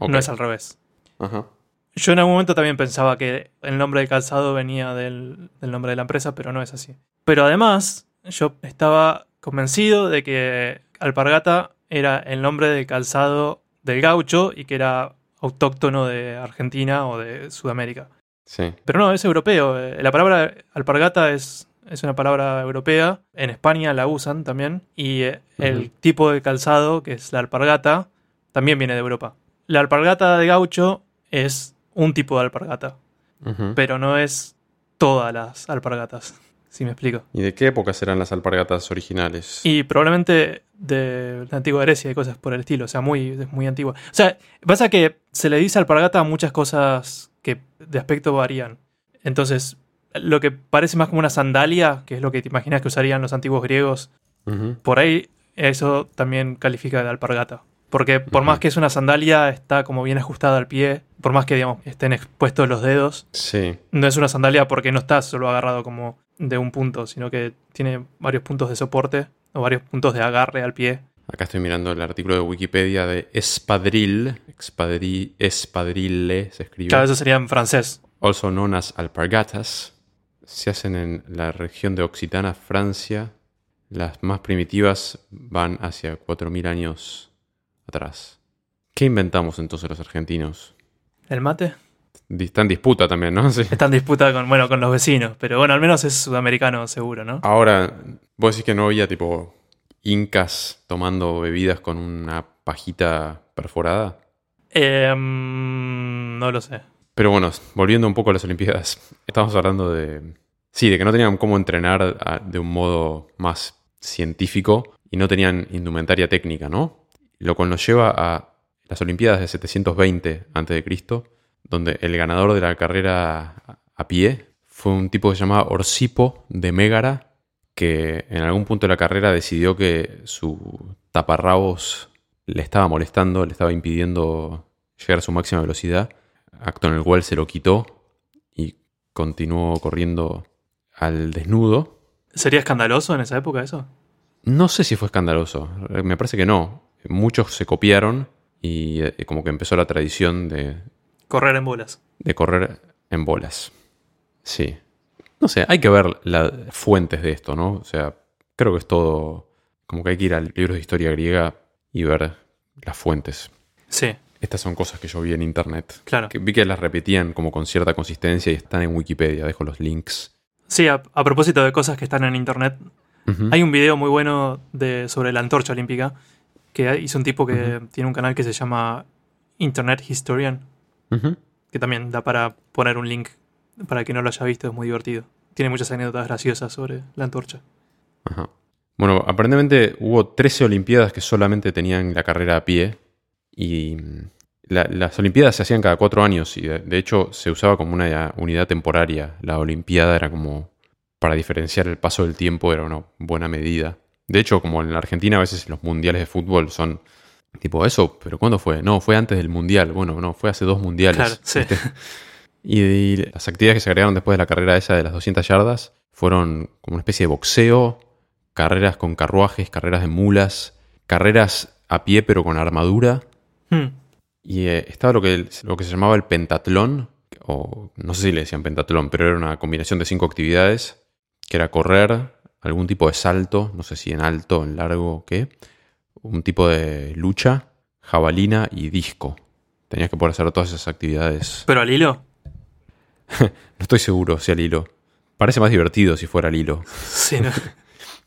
no es al revés. Ajá. Yo en algún momento también pensaba que el nombre del calzado venía del, del nombre de la empresa, pero no es así. Pero además, yo estaba convencido de que alpargata era el nombre del calzado del gaucho y que era autóctono de Argentina o de Sudamérica. Sí. Pero no, es europeo. Eh, La palabra alpargata es, es una palabra europea. En España la usan también. Y eh, el tipo de calzado, que es la alpargata, también viene de Europa. La alpargata de gaucho es un tipo de alpargata, pero no es todas las alpargatas, si me explico. ¿Y de qué épocas eran las alpargatas originales? Y probablemente de la antigua Grecia y cosas por el estilo, o sea, muy, muy antigua. O sea, pasa que se le dice alpargata a muchas cosas que de aspecto varían. Entonces, lo que parece más como una sandalia, que es lo que te imaginas que usarían los antiguos griegos, por ahí eso también califica de alpargata. Porque por más que es una sandalia, está como bien ajustada al pie, por más que digamos estén expuestos los dedos, Sí. no es una sandalia porque no está solo agarrado como de un punto, sino que tiene varios puntos de soporte o varios puntos de agarre al pie. Acá estoy mirando el artículo de Wikipedia de espadril. Espadri- espadrille se escribe. Claro, eso sería en francés. also known as alpargatas, se hacen en la región de Occitana, Francia. Las más primitivas van hacia 4.000 años atrás. ¿Qué inventamos entonces los argentinos? ¿El mate? Está en disputa también, ¿no? Sí. Está en disputa con, bueno, con los vecinos, pero bueno, al menos es sudamericano seguro, ¿no? Ahora, vos decís que no había tipo incas tomando bebidas con una pajita perforada. Em, no lo sé. Pero bueno, volviendo un poco a las Olimpiadas, estamos hablando de. Sí, de que no tenían cómo entrenar a- de un modo más científico y no tenían indumentaria técnica, ¿no? Lo cual nos lleva a las Olimpiadas de 720 a.C., donde el ganador de la carrera a- a pie fue un tipo que se llamaba Orsipo de Mégara, que en algún punto de la carrera decidió que su taparrabos le estaba molestando, le estaba impidiendo llegar a su máxima velocidad, acto en el cual se lo quitó y continuó corriendo al desnudo. ¿Sería escandaloso en esa época eso? No sé si fue escandaloso, me parece que no. Muchos se copiaron y eh, como que empezó la tradición de, Correr en bolas. de correr en bolas. Sí. No sé, hay que ver las fuentes de esto, ¿no? O sea, creo que es todo como que hay que ir al libro de historia griega y ver las fuentes. Sí, Estas son cosas que yo vi en internet. claro. Que vi que las repetían como con cierta consistencia y están en Wikipedia. Dejo los links. Sí, a, a propósito de cosas que están en internet, hay un video muy bueno de, sobre la antorcha olímpica que hizo un tipo que tiene un canal que se llama Internet Historian, que también da para poner un link para el que no lo haya visto, es muy divertido. tiene muchas anécdotas graciosas sobre la antorcha. Ajá. Bueno, aparentemente hubo 13 Olimpiadas que solamente tenían la carrera a pie y la- las Olimpiadas se hacían cada cuatro años y de, de hecho se usaba como una unidad temporaria. La Olimpiada era como para diferenciar el paso del tiempo, era una buena medida. De hecho, como en la Argentina a veces los mundiales de fútbol son tipo eso, pero ¿cuándo fue? No, fue antes del mundial. Bueno, no, fue hace dos mundiales. Claro, sí. y las actividades que se agregaron después de la carrera esa de las 200 yardas fueron como una especie de boxeo, carreras con carruajes, carreras de mulas, carreras a pie pero con armadura. Hmm. Y eh, estaba lo que, lo que se llamaba el pentatlón, o no sé si le decían pentatlón, pero era una combinación de cinco actividades, que era correr, algún tipo de salto, no sé si en alto, en largo o qué, un tipo de lucha, jabalina y disco. Tenías que poder hacer todas esas actividades. Pero al hilo, No estoy seguro si al hilo. Parece más divertido si fuera al hilo. sí, ¿no?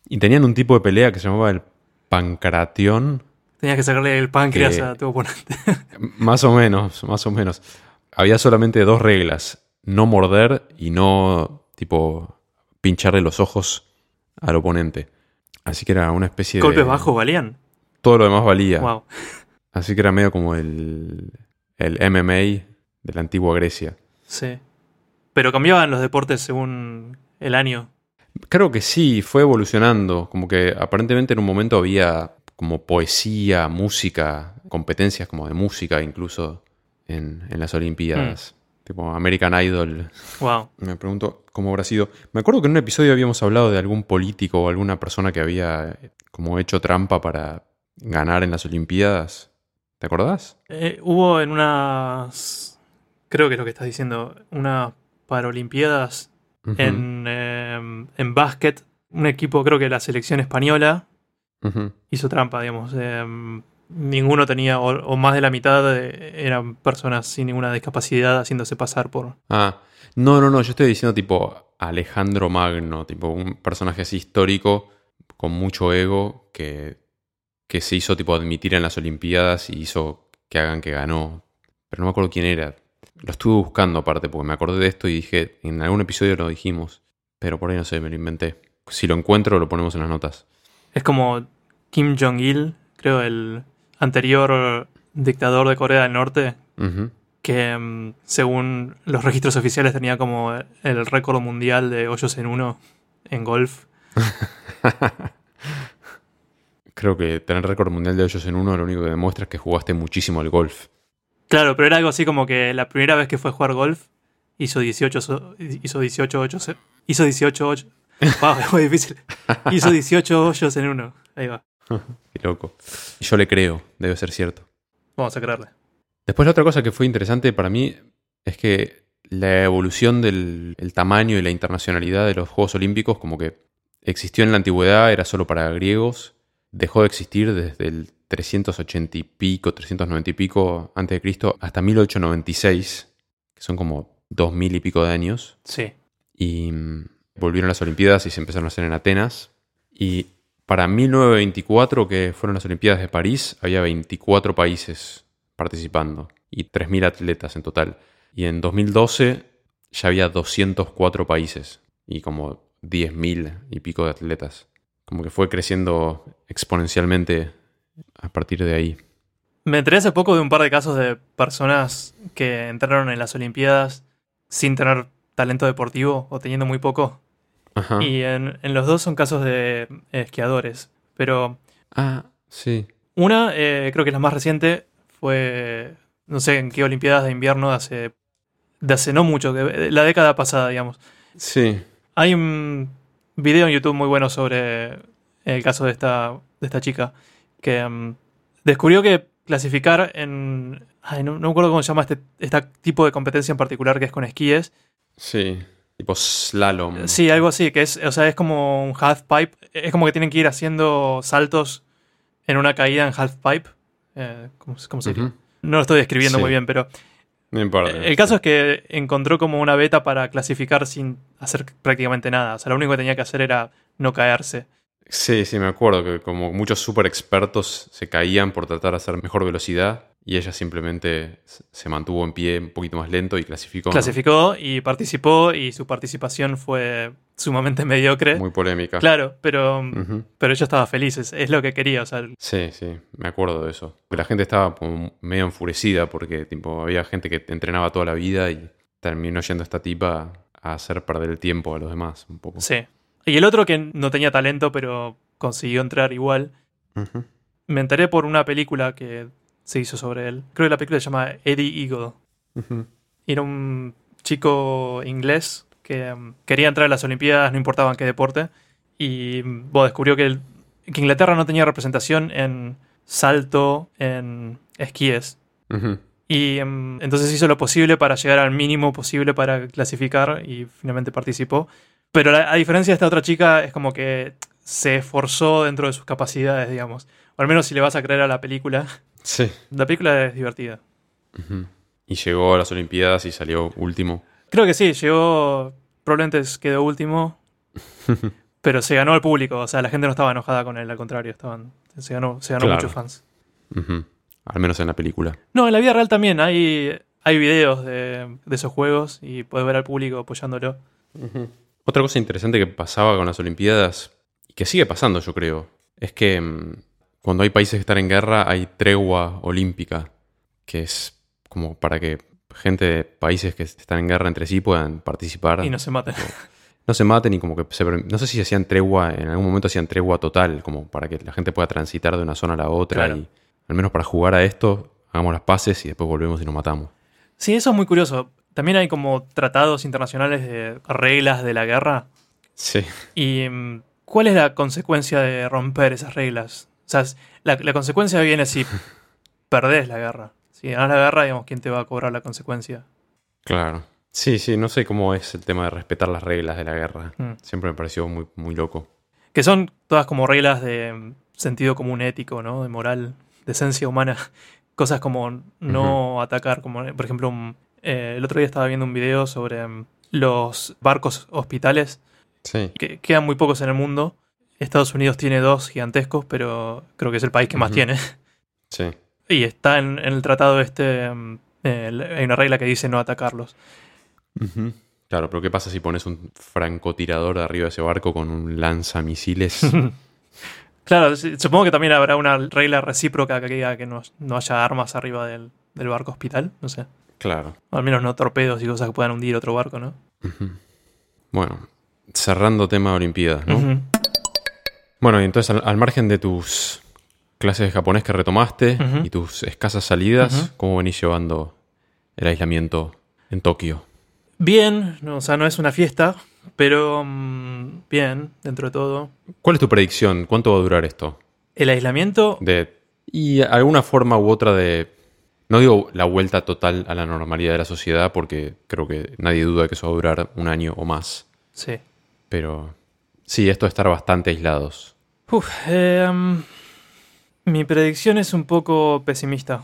Y tenían un tipo de pelea que se llamaba el pancratión. Tenías que sacarle el páncreas Que- a tu oponente. Más o menos, más o menos. Había solamente dos reglas. No morder y no, tipo, pincharle los ojos al oponente. Así que era una especie de... Golpes bajos valían. Todo lo demás valía. Wow. Así que era medio como el, el MMA de la antigua Grecia. Sí. Pero cambiaban los deportes según el año. Creo que sí, fue evolucionando. Como que aparentemente en un momento había como poesía, música, competencias como de música incluso en, en las Olimpiadas. Tipo American Idol. Wow. Me pregunto cómo habrá sido. Me acuerdo que en un episodio habíamos hablado de algún político o alguna persona que había eh, como hecho trampa para ganar en las Olimpiadas. ¿Te acordás? Eh, hubo en unas. Creo que es lo que estás diciendo. Unas Paralimpiadas Ujú, en, eh, en básquet. Un equipo, creo que la selección española, hizo trampa, digamos. Eh, ninguno tenía, o, o más de la mitad eh, eran personas sin ninguna discapacidad haciéndose pasar por. Ah, no, no, no, yo estoy diciendo tipo Alejandro Magno, tipo un personaje así histórico con mucho ego que, que se hizo tipo admitir en las Olimpiadas y hizo que hagan que ganó. Pero no me acuerdo quién era. Lo estuve buscando aparte porque me acordé de esto y dije, en algún episodio lo dijimos, pero por ahí no sé, me lo inventé. Si lo encuentro lo ponemos en las notas. Es como Kim Jong-il, creo, el anterior dictador de Corea del Norte, que mm, según los registros oficiales tenía como el récord mundial de hoyos en uno en golf. Creo que tener récord mundial de hoyos en uno lo único que demuestra es que jugaste muchísimo al golf. Claro, pero era algo así como que la primera vez que fue a jugar golf hizo 18 so- hizo 18 hoyos, hizo 18 hoyos. Wow, es muy difícil. Hizo 18 hoyos en uno. Ahí va. Qué loco. Y yo le creo, debe ser cierto. Vamos a creerle. Después la otra cosa que fue interesante para mí es que la evolución del el tamaño y la internacionalidad de los Juegos Olímpicos como que existió en la antigüedad, era solo para griegos, dejó de existir desde el 380 y pico, 390 y pico antes de Cristo hasta 1896, que son como 2000 y pico de años, Sí. y mm, volvieron las Olimpiadas y se empezaron a hacer en Atenas. Y para 1924, que fueron las Olimpiadas de París, había 24 países participando y 3.000 atletas en total. Y en 2012 ya había 204 países y como 10.000 y pico de atletas. Como que fue creciendo exponencialmente a partir de ahí. Me enteré hace poco de un par de casos de personas que entraron en las Olimpiadas sin tener talento deportivo o teniendo muy poco. Ajá. Y en, en los dos son casos de esquiadores. Pero Ah, sí. una, eh, creo que es la más reciente, fue, no sé en qué Olimpiadas de invierno de hace, de hace no mucho, de la década pasada, digamos. Sí. Hay un video en YouTube muy bueno sobre el caso de esta, de esta chica que mm, descubrió que clasificar en... Ay, no, no me acuerdo cómo se llama este, este tipo de competencia en particular que es con esquíes. Sí. Tipo slalom. Sí, algo así, que es, o sea, es como un half pipe. Es como que tienen que ir haciendo saltos en una caída en half pipe. Eh, ¿cómo, cómo se diría? Ujú. No lo estoy describiendo Sí. muy bien, pero No importa. el caso es que encontró como una beta para clasificar sin hacer prácticamente nada. O sea, lo único que tenía que hacer era no caerse. Sí, sí, me acuerdo que como muchos super expertos se caían por tratar de hacer mejor velocidad Y ella simplemente se mantuvo en pie un poquito más lento y clasificó. ¿no? Clasificó y participó y su participación fue sumamente mediocre. Muy polémica. Claro, pero, pero ella estaba feliz, es, es lo que quería. O sea, Sí, sí, me acuerdo de eso. La gente estaba como medio enfurecida porque tipo, había gente que entrenaba toda la vida y terminó yendo esta tipa a hacer perder el tiempo a los demás un poco. sí. Y el otro que no tenía talento, pero consiguió entrar igual, me enteré por una película que se hizo sobre él. Creo que la película se llama Eddie Eagle. Era un chico inglés que mm, quería entrar a las Olimpiadas, no importaba en qué deporte, y bueno, descubrió que, el- que Inglaterra no tenía representación en salto, en esquíes. Y mm, entonces hizo lo posible para llegar al mínimo posible para clasificar y finalmente participó. Pero la- a diferencia de esta otra chica, es como que se esforzó dentro de sus capacidades, digamos. O al menos si le vas a creer a la película. Sí. La película es divertida. Y llegó a las Olimpiadas y salió último. Creo que sí, llegó. Probablemente quedó último. pero se ganó al público. O sea, la gente no estaba enojada con él, al contrario. Estaban, se ganó, se ganó Claro. muchos fans. Al menos en la película. No, en la vida real también hay, hay videos de, de esos juegos y puedes ver al público apoyándolo. Otra cosa interesante que pasaba con las Olimpiadas, y que sigue pasando yo creo, es que mm, cuando hay países que están en guerra hay tregua olímpica, que es como para que gente de países que están en guerra entre sí puedan participar. Y no se maten. no se maten y como que se, no sé si hacían tregua, en algún momento hacían tregua total, como para que la gente pueda transitar de una zona a la otra Claro. y al menos para jugar a esto, hagamos las paces y después volvemos y nos matamos. Sí, eso es muy curioso. También hay como tratados internacionales de reglas de la guerra. Sí. ¿Y mm, cuál es la consecuencia de romper esas reglas? O sea, la, la consecuencia viene si perdés la guerra. Si ganás la guerra, digamos, ¿quién te va a cobrar la consecuencia? Claro. Sí, sí, no sé cómo es el tema de respetar las reglas de la guerra. Mm. Siempre me pareció muy, muy loco. Que son todas como reglas de sentido común ético, ¿no? De moral, de esencia humana. Cosas como no atacar, como por ejemplo, un- eh, el otro día estaba viendo un video sobre los barcos hospitales, Sí. que quedan muy pocos en el mundo. Estados Unidos tiene dos gigantescos, pero creo que es el país que más tiene. Sí. Y está en, en el tratado este, mm, eh, hay una regla que dice no atacarlos. Claro, pero ¿qué pasa si pones un francotirador arriba de ese barco con un lanzamisiles? Claro, supongo que también habrá una regla recíproca que diga que no, no haya armas arriba del, del barco hospital, no sé. claro. Al menos no torpedos y cosas que puedan hundir otro barco, ¿no? Bueno, cerrando tema de Olimpiadas, ¿no? Bueno, y entonces al, al margen de tus clases de japonés que retomaste y tus escasas salidas. ¿cómo venís llevando el aislamiento en Tokio? Bien, no, o sea, no es una fiesta, pero mm, bien, dentro de todo. ¿Cuál es tu predicción? ¿Cuánto va a durar esto? El aislamiento, De, y alguna forma u otra de... No digo la vuelta total a la normalidad de la sociedad, porque creo que nadie duda que eso va a durar un año o más. sí. Pero sí, esto de estar bastante aislados. Uf, em, mi predicción es un poco pesimista.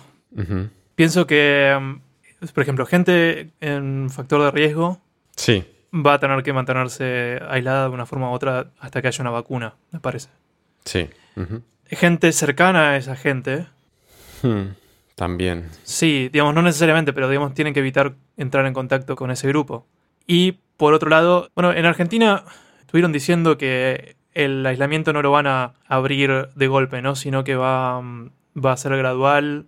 Pienso que, em, por ejemplo, gente en factor de riesgo Sí, va a tener que mantenerse aislada de una forma u otra hasta que haya una vacuna, me parece. sí. Gente cercana a esa gente, Hmm, También. sí, digamos, no necesariamente, pero digamos, tienen que evitar entrar en contacto con ese grupo. Y por otro lado, bueno, en Argentina estuvieron diciendo que el aislamiento no lo van a abrir de golpe, ¿no? Sino que va, mm, va a ser gradual,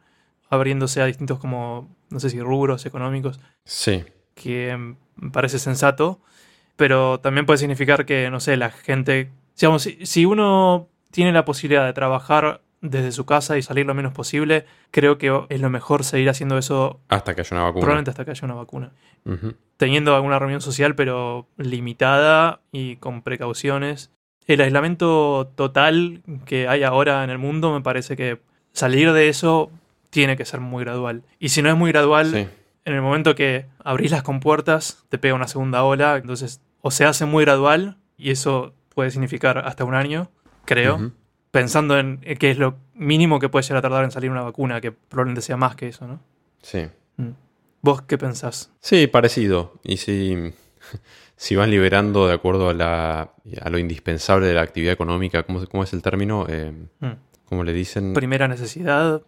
abriéndose a distintos como, no sé si rubros económicos, Sí. que mm, parece sensato, pero también puede significar que, no sé, la gente, digamos, si, si uno tiene la posibilidad de trabajar desde su casa y salir lo menos posible, creo que es lo mejor seguir haciendo eso Hasta que haya una vacuna. probablemente hasta que haya una vacuna. Teniendo alguna reunión social, pero limitada y con precauciones. El aislamiento total que hay ahora en el mundo, me parece que salir de eso tiene que ser muy gradual. Y si no es muy gradual, Sí. en el momento que abrís las compuertas, te pega una segunda ola, entonces o se hace muy gradual, y eso puede significar hasta un año, creo, pensando en qué es lo mínimo que puede llegar a tardar en salir una vacuna, que probablemente sea más que eso, ¿no? Sí. Mm. ¿Vos qué pensás? Sí, parecido. Y si, si van liberando de acuerdo a, la, a lo indispensable de la actividad económica, ¿cómo, cómo es el término? Eh, Mm. ¿Cómo le dicen? Primera necesidad,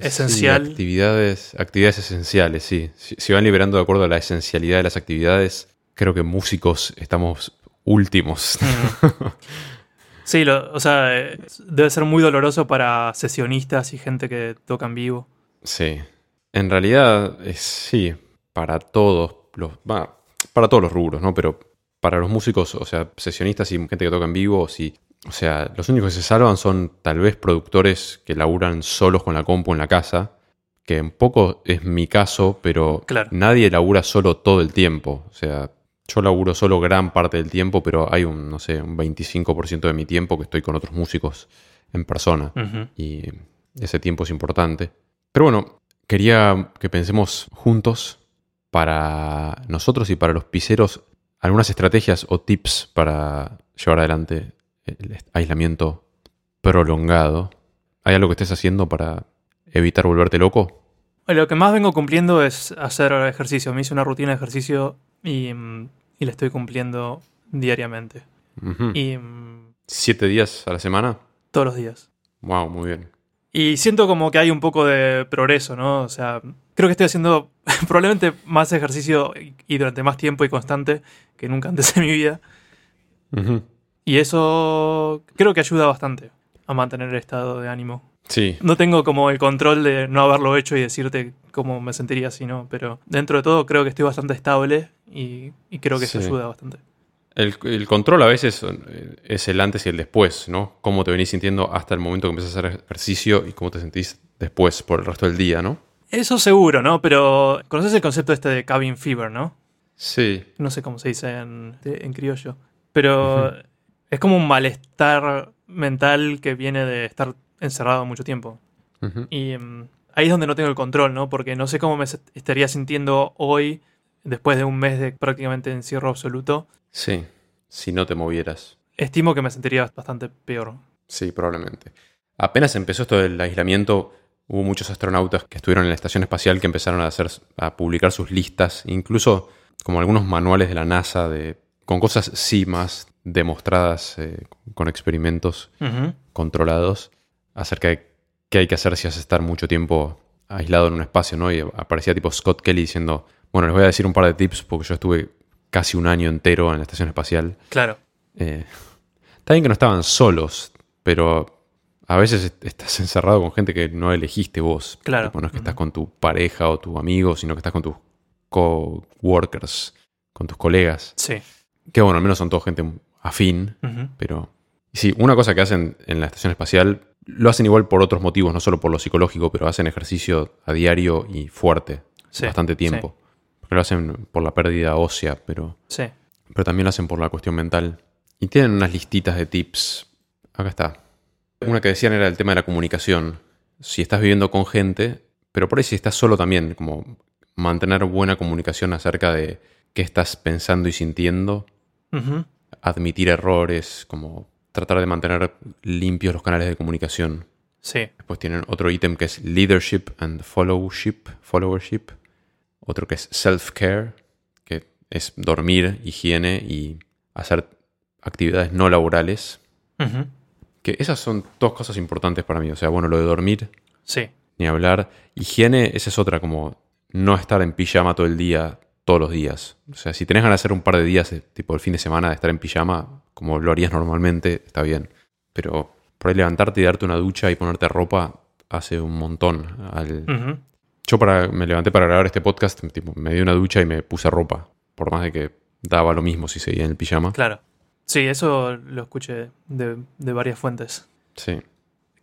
esencial. Sí, actividades, actividades esenciales, sí. Si, si van liberando de acuerdo a la esencialidad de las actividades, creo que músicos estamos últimos. Mm. Sí, lo- o sea, eh, debe ser muy doloroso para sesionistas y gente que toca en vivo. Sí. En realidad, es, sí, para todos los. Para todos los rubros, ¿no? Pero para los músicos, o sea, sesionistas y gente que toca en vivo, sí. O sea, los únicos que se salvan son tal vez productores que laburan solos con la compu en la casa. Que un poco es mi caso, pero Claro. nadie labura solo todo el tiempo. O sea, yo laburo solo gran parte del tiempo, pero hay un, no sé, un 25% de mi tiempo que estoy con otros músicos en persona y ese tiempo es importante. Pero bueno, quería que pensemos juntos para nosotros y para los piseros algunas estrategias o tips para llevar adelante el aislamiento prolongado. ¿Hay algo que estés haciendo para evitar volverte loco? Lo que más vengo cumpliendo es hacer ejercicio. Me hice una rutina de ejercicio y, y la estoy cumpliendo diariamente. Y ¿Siete días a la semana? todos los días. Wow, muy bien. Y siento como que hay un poco de progreso, ¿no? O sea, creo que estoy haciendo probablemente más ejercicio y- durante más tiempo y constante que nunca antes en mi vida. Y eso creo que ayuda bastante a mantener el estado de ánimo. Sí, No tengo como el control de no haberlo hecho y decirte cómo me sentiría si no, pero dentro de todo creo que estoy bastante estable y, y creo que eso Sí. ayuda bastante. El, el control a veces eh, es el antes y el después, ¿no? Cómo te venís sintiendo hasta el momento que empiezas a hacer ejercicio y cómo te sentís después por el resto del día, ¿no? Eso seguro, ¿no? Pero conoces el concepto este de cabin fever, ¿no? Sí, No sé cómo se dice en, en criollo. Pero es como un malestar mental que viene de estar encerrado mucho tiempo. Y mm, ahí es donde no tengo el control, ¿no? Porque no sé cómo me estaría sintiendo hoy, después de un mes de prácticamente encierro absoluto. sí, si no te movieras. Estimo que me sentiría bastante peor. Sí, probablemente. Apenas empezó esto del aislamiento, hubo muchos astronautas que estuvieron en la estación espacial que empezaron a hacer, a publicar sus listas, incluso como algunos manuales de la NASA de, con cosas sí más demostradas eh, con experimentos controlados acerca de qué hay que hacer si a estar mucho tiempo aislado en un espacio, ¿no? Y aparecía tipo Scott Kelly diciendo, bueno, les voy a decir un par de tips porque yo estuve casi un año entero en la estación espacial. Claro. Eh, está bien que no estaban solos, pero a veces est- estás encerrado con gente que no elegiste vos. Claro. Tipo, no es que estás con tu pareja o tu amigo, sino que estás con tus co-workers, con tus colegas. Sí. Que bueno, al menos son toda gente afín, pero sí, una cosa que hacen en la estación espacial, lo hacen igual por otros motivos, no solo por lo psicológico, pero hacen ejercicio a diario y fuerte, Sí, bastante tiempo. Porque lo hacen por la pérdida ósea, pero, Sí. pero también lo hacen por la cuestión mental. Y tienen unas listitas de tips. Acá está. Una que decían era el tema de la comunicación. Si estás viviendo con gente, pero por ahí si estás solo también, como mantener buena comunicación acerca de qué estás pensando y sintiendo admitir errores, como tratar de mantener limpios los canales de comunicación. Sí. Después tienen otro ítem que es leadership and followship, followership. Otro que es self-care, que es dormir, higiene y hacer actividades no laborales. Ujú. Que esas son dos cosas importantes para mí. O sea, bueno, lo de dormir, Sí. ni hablar. Higiene, esa es otra, como no estar en pijama todo el día, todos los días. O sea, si tenés ganas de hacer un par de días, eh, tipo el fin de semana, de estar en pijama, como lo harías normalmente, está bien. Pero por ahí levantarte y darte una ducha y ponerte ropa hace un montón. Al... Yo para, me levanté para grabar este podcast, tipo, me di una ducha y me puse ropa. Por más de que daba lo mismo si seguía en el pijama. Claro. Sí, eso lo escuché de, de varias fuentes. Sí.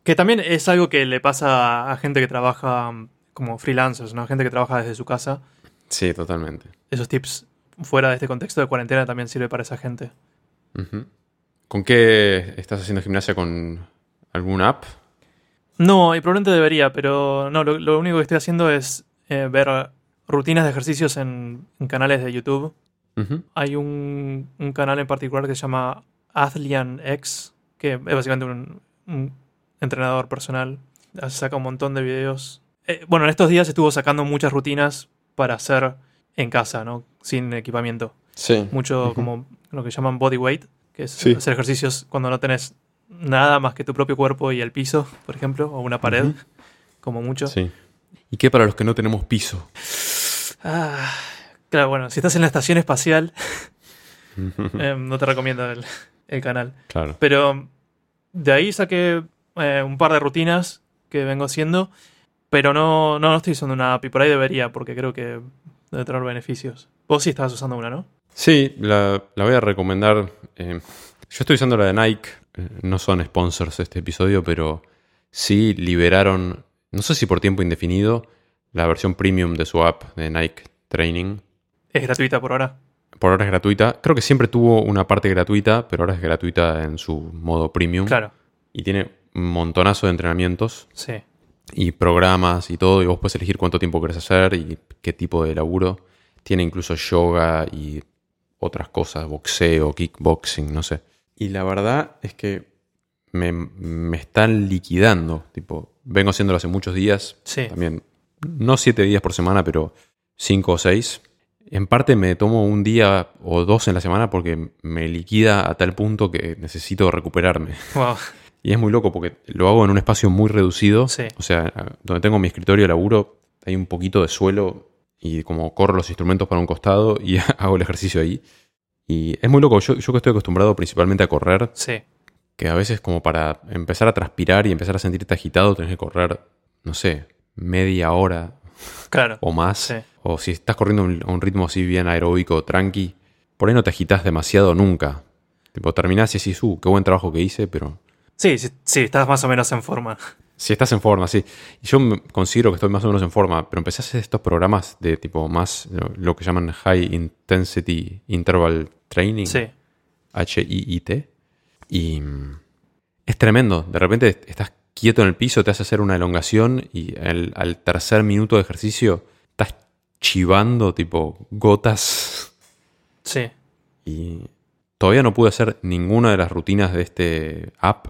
Que también es algo que le pasa a gente que trabaja mm, como freelancers, ¿no? Gente que trabaja desde su casa. Sí, totalmente. Esos tips fuera de este contexto de cuarentena también sirve para esa gente. ¿Con qué estás haciendo gimnasia? ¿Con alguna app? No, y probablemente debería, pero no, lo, lo único que estoy haciendo es eh, ver rutinas de ejercicios en, en canales de YouTube. Hay un, un canal en particular que se llama Athlean X, que es básicamente un, un entrenador personal. Saca un montón de videos. Eh, bueno, en estos días estuvo sacando muchas rutinas para hacer en casa, ¿no? Sin equipamiento. Sí. Mucho como lo que llaman body weight, que es Sí. hacer ejercicios cuando no tenés nada más que tu propio cuerpo y el piso, por ejemplo, o una pared. Como mucho. Sí. ¿Y qué para los que no tenemos piso? Ah, claro, bueno, si estás en la estación espacial, eh, no te recomiendo el, el canal. Claro. Pero de ahí saqué eh, un par de rutinas que vengo haciendo, pero no, no, no estoy usando una API. Por ahí debería, porque creo que debe tener beneficios. Vos sí estabas usando una, ¿no? Sí, la, la voy a recomendar. eh, yo estoy usando la de Nike. No son sponsors este episodio, pero sí liberaron, no sé si por tiempo indefinido, la versión premium de su app de Nike Training. Es gratuita por ahora. Por ahora es gratuita. Creo que siempre tuvo una parte gratuita, pero ahora es gratuita en su modo premium. Claro, Y tiene un montonazo de entrenamientos sí. y programas y todo. Y vos puedes elegir cuánto tiempo querés hacer y qué tipo de laburo. Tiene incluso yoga y otras cosas, boxeo, kickboxing, no sé. Y la verdad es que me, me están liquidando. Tipo, vengo haciéndolo hace muchos días. Sí. También, no siete días por semana, pero cinco o seis. En parte me tomo un día o dos en la semana porque me liquida a tal punto que necesito recuperarme. Wow. Y es muy loco porque lo hago en un espacio muy reducido. Sí. O sea, donde tengo mi escritorio de laburo, hay un poquito de suelo y como corro los instrumentos para un costado y hago el ejercicio ahí. Y es muy loco. Yo, yo que estoy acostumbrado principalmente a correr, Sí. que a veces como para empezar a transpirar y empezar a sentirte agitado, tenés que correr, no sé, media hora Claro. o más. Sí. O si estás corriendo a un, ritmo así bien aeróbico, tranqui, por ahí no te agitas demasiado nunca. Tipo, terminás y decís, uh, qué buen trabajo que hice, pero Sí, sí, sí, estás más o menos en forma. Si estás en forma, sí. Yo considero que estoy más o menos en forma, pero empecé a hacer estos programas de tipo más, lo, que llaman High Intensity Interval Training, Sí. H-I-I-T. Y mm, es tremendo. De repente estás quieto en el piso, te hace hacer una elongación y al, al tercer minuto de ejercicio estás chivando tipo gotas Sí. y todavía no pude hacer ninguna de las rutinas de este app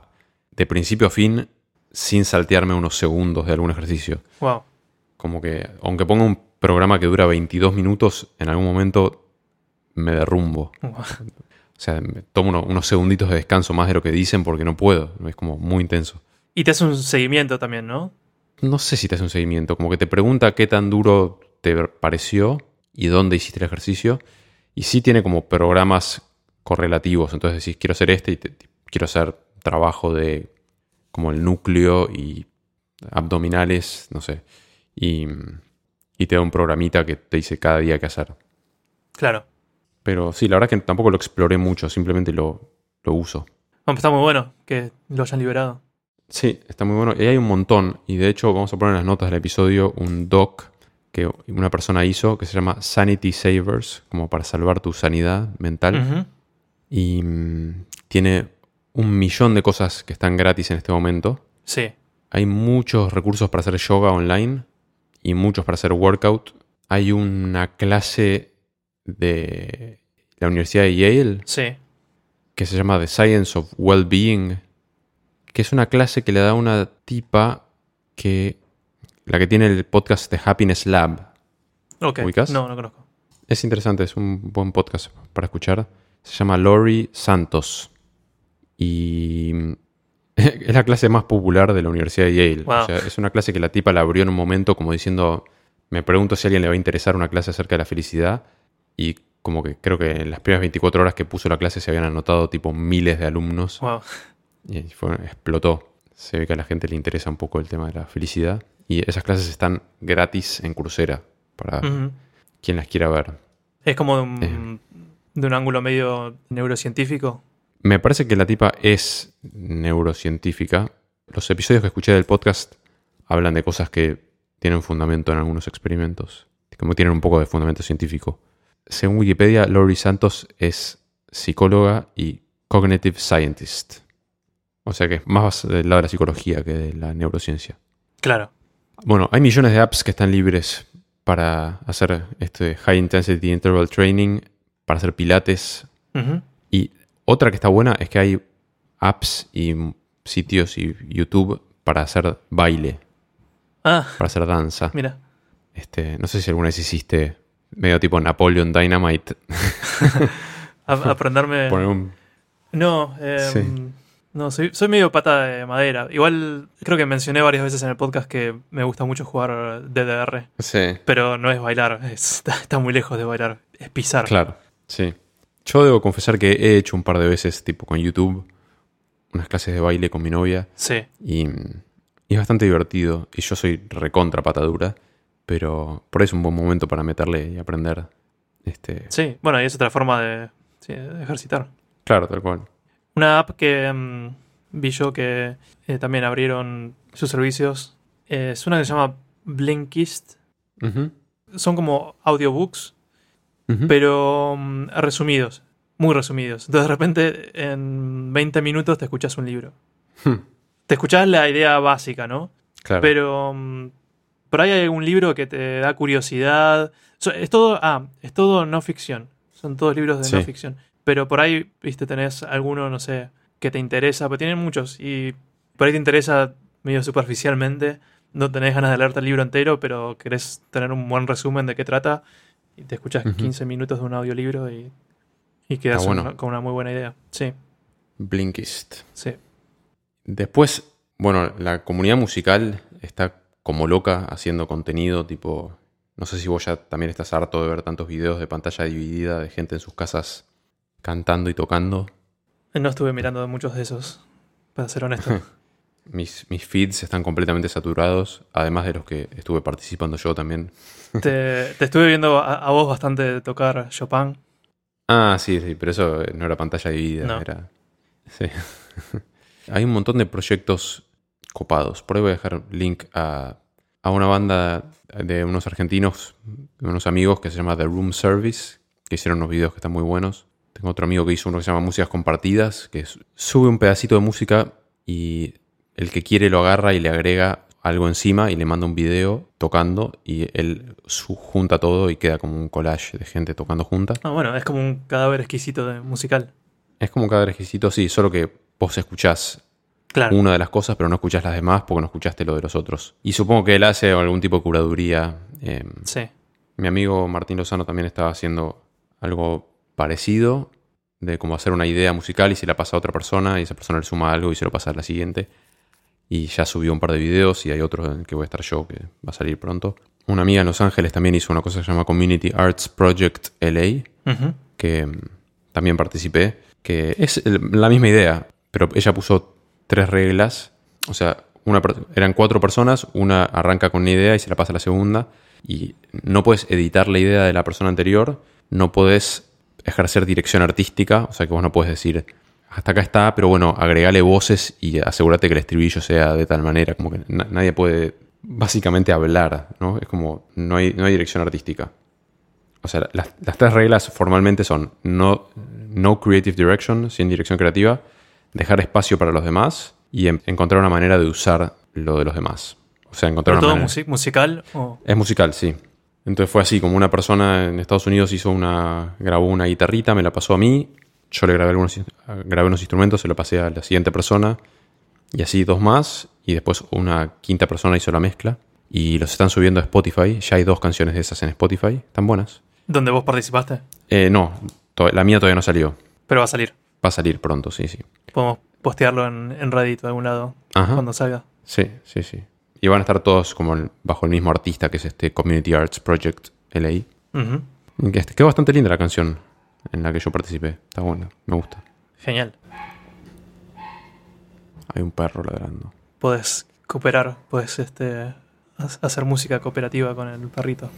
de principio a fin sin saltearme unos segundos de algún ejercicio. Wow. Como que, aunque ponga un programa que dura 22 minutos, en algún momento me derrumbo. Wow. O sea, me tomo uno- unos segunditos de descanso más de lo que dicen porque no puedo. Es como muy intenso. Y te hace un seguimiento también, ¿no? No sé si te hace un seguimiento, como que te pregunta qué tan duro te pareció y dónde hiciste el ejercicio. Y sí tiene como programas correlativos. Entonces decís, quiero hacer este y te- te- quiero hacer trabajo de como el núcleo y abdominales, no sé. Y, y te da un programita que te dice cada día qué hacer. Claro. Pero sí, la verdad es que tampoco lo exploré mucho, simplemente lo, lo uso. Bueno, pues está muy bueno que lo hayan liberado. Sí, está muy bueno. Y hay un montón. Y de hecho, vamos a poner en las notas del episodio un doc que una persona hizo que se llama Sanity Savers, como para salvar tu sanidad mental. Y mm, tiene un millón de cosas que están gratis en este momento. Sí. Hay muchos recursos para hacer yoga online y muchos para hacer workout. Hay una clase de la Universidad de Yale Sí. que se llama The Science of Well-Being, que es una clase que le da una tipa que la que tiene el podcast de Happiness Lab. Ok. ¿Ubicas? No, no conozco. Es interesante, es un buen podcast para escuchar. Se llama Lori Santos. Y es la clase más popular de la Universidad de Yale. Wow. O sea, es una clase que la tipa la abrió en un momento como diciendo, me pregunto si a alguien le va a interesar una clase acerca de la felicidad. Y como que creo que en las primeras 24 horas que puso la clase se habían anotado tipo miles de alumnos. Wow. Y fue- explotó. Se ve que a la gente le interesa un poco el tema de la felicidad. Y esas clases están gratis en Coursera para quien las quiera ver. Es como de un, Eh. de un ángulo medio neurocientífico. Me parece que la tipa es neurocientífica. Los episodios que escuché del podcast hablan de cosas que tienen fundamento en algunos experimentos, como tienen un poco de fundamento científico. Según Wikipedia, Lori Santos es psicóloga y cognitive scientist. O sea que es más del lado de la psicología que de la neurociencia. Claro. Bueno, hay millones de apps que están libres para hacer este High Intensity Interval Training, para hacer pilates, y otra que está buena es que hay apps y sitios y YouTube para hacer baile, Ah, para hacer danza. mira. Este, no sé si alguna vez hiciste medio tipo Napoleon Dynamite. A- aprenderme. Poner un... No, eh, Sí. No, soy, soy medio pata de madera. Igual creo que mencioné varias veces en el podcast que me gusta mucho jugar DDR. Sí, Pero no es bailar, es- está, está muy lejos de bailar. Es pisar. claro, sí. Yo debo confesar que he hecho un par de veces, tipo con YouTube, unas clases de baile con mi novia Sí. y, y es bastante divertido. Y yo soy recontra patadura, pero por ahí es un buen momento para meterle y aprender. Este, Sí, bueno, y es otra forma de, sí, de ejercitar. claro, tal cual. Una app que mm, vi yo que eh, también abrieron sus servicios eh, es una que se llama Blinkist. Son como audiobooks, pero mm, resumidos, muy resumidos. Entonces de repente en 20 minutos te escuchas un libro. Hmm, Te escuchás la idea básica, ¿no? claro. Pero mm, por ahí hay un libro que te da curiosidad. So- es todo, ah, es todo no ficción. Son todos libros de Sí. no ficción. Pero por ahí, viste, tenés alguno, no sé, que te interesa, pero tienen muchos. Y por ahí te interesa medio superficialmente. No tenés ganas de leerte el libro entero, pero querés tener un buen resumen de qué trata. Y te escuchas Ujú. 15 minutos de un audiolibro y, y quedas Está bueno. una- con una muy buena idea. Sí, Blinkist. sí. Después, bueno, la comunidad musical está como loca haciendo contenido, tipo, no sé si vos ya también estás harto de ver tantos videos de pantalla dividida de gente en sus casas cantando y tocando. No estuve mirando muchos de esos, para ser honesto. Mis, mis feeds están completamente saturados, además de los que estuve participando yo también. te, te estuve viendo a, a vos bastante tocar Chopin. Ah, sí, sí, pero eso no era pantalla dividida, No. era... Sí. Hay un montón de proyectos copados. Por ahí voy a dejar link a, a una banda de unos argentinos, de unos amigos que se llama The Room Service, que hicieron unos videos que están muy buenos. Tengo otro amigo que hizo uno que se llama Músicas Compartidas, que sube un pedacito de música y el que quiere lo agarra y le agrega algo encima y le manda un video tocando y él junta todo y queda como un collage de gente tocando junta. Ah, bueno, es como un cadáver exquisito de musical. Es como cada requisito, sí, solo que vos escuchás Claro. una de las cosas, pero no escuchás las demás porque no escuchaste lo de los otros. Y supongo que él hace algún tipo de curaduría. eh, Sí. mi amigo Martín Lozano también estaba haciendo algo parecido, de cómo hacer una idea musical y se la pasa a otra persona y esa persona le suma algo y se lo pasa a la siguiente. Y ya subió un par de videos y hay otro en el que voy a estar yo que va a salir pronto. Una amiga en Los Ángeles también hizo una cosa que se llama Community Arts Project LA, que mm, también participé, que es la misma idea, pero ella puso tres reglas, o sea, una, eran cuatro personas, una arranca con una idea y se la pasa a la segunda, y no puedes editar la idea de la persona anterior, no puedes ejercer dirección artística, o sea que vos no puedes decir, hasta acá está, pero bueno, agregale voces y asegúrate que el estribillo sea de tal manera, como que na- nadie puede básicamente hablar, ¿no? Es como, no hay, no hay dirección artística. O sea, las, las tres reglas formalmente son no, no creative direction, sin dirección creativa, dejar espacio para los demás y en- encontrar una manera de usar lo de los demás. O sea, encontrar ¿Pero una todo manera. musi- musical? o- Es musical, sí. Entonces fue así, como una persona en Estados Unidos hizo una, grabó una guitarrita, me la pasó a mí, yo le grabé algunos, grabé unos instrumentos, se lo pasé a la siguiente persona, y así dos más, y después una quinta persona hizo la mezcla, y los están subiendo a Spotify, ya hay dos canciones de esas en Spotify, están buenas. ¿Donde vos participaste? Eh, no, la mía todavía no salió, Pero va a salir. va a salir pronto, sí, sí. Podemos postearlo en, en Reddit o algún lado Ajá. cuando salga. Sí, sí, sí. Y van a estar todos como el- bajo el mismo artista que es este Community Arts Project LA. Y que este- Quedó bastante linda la canción en la que yo participé. Está buena, me gusta. Genial. Hay un perro ladrando. Podés cooperar, podés este, ha- hacer música cooperativa con el perrito.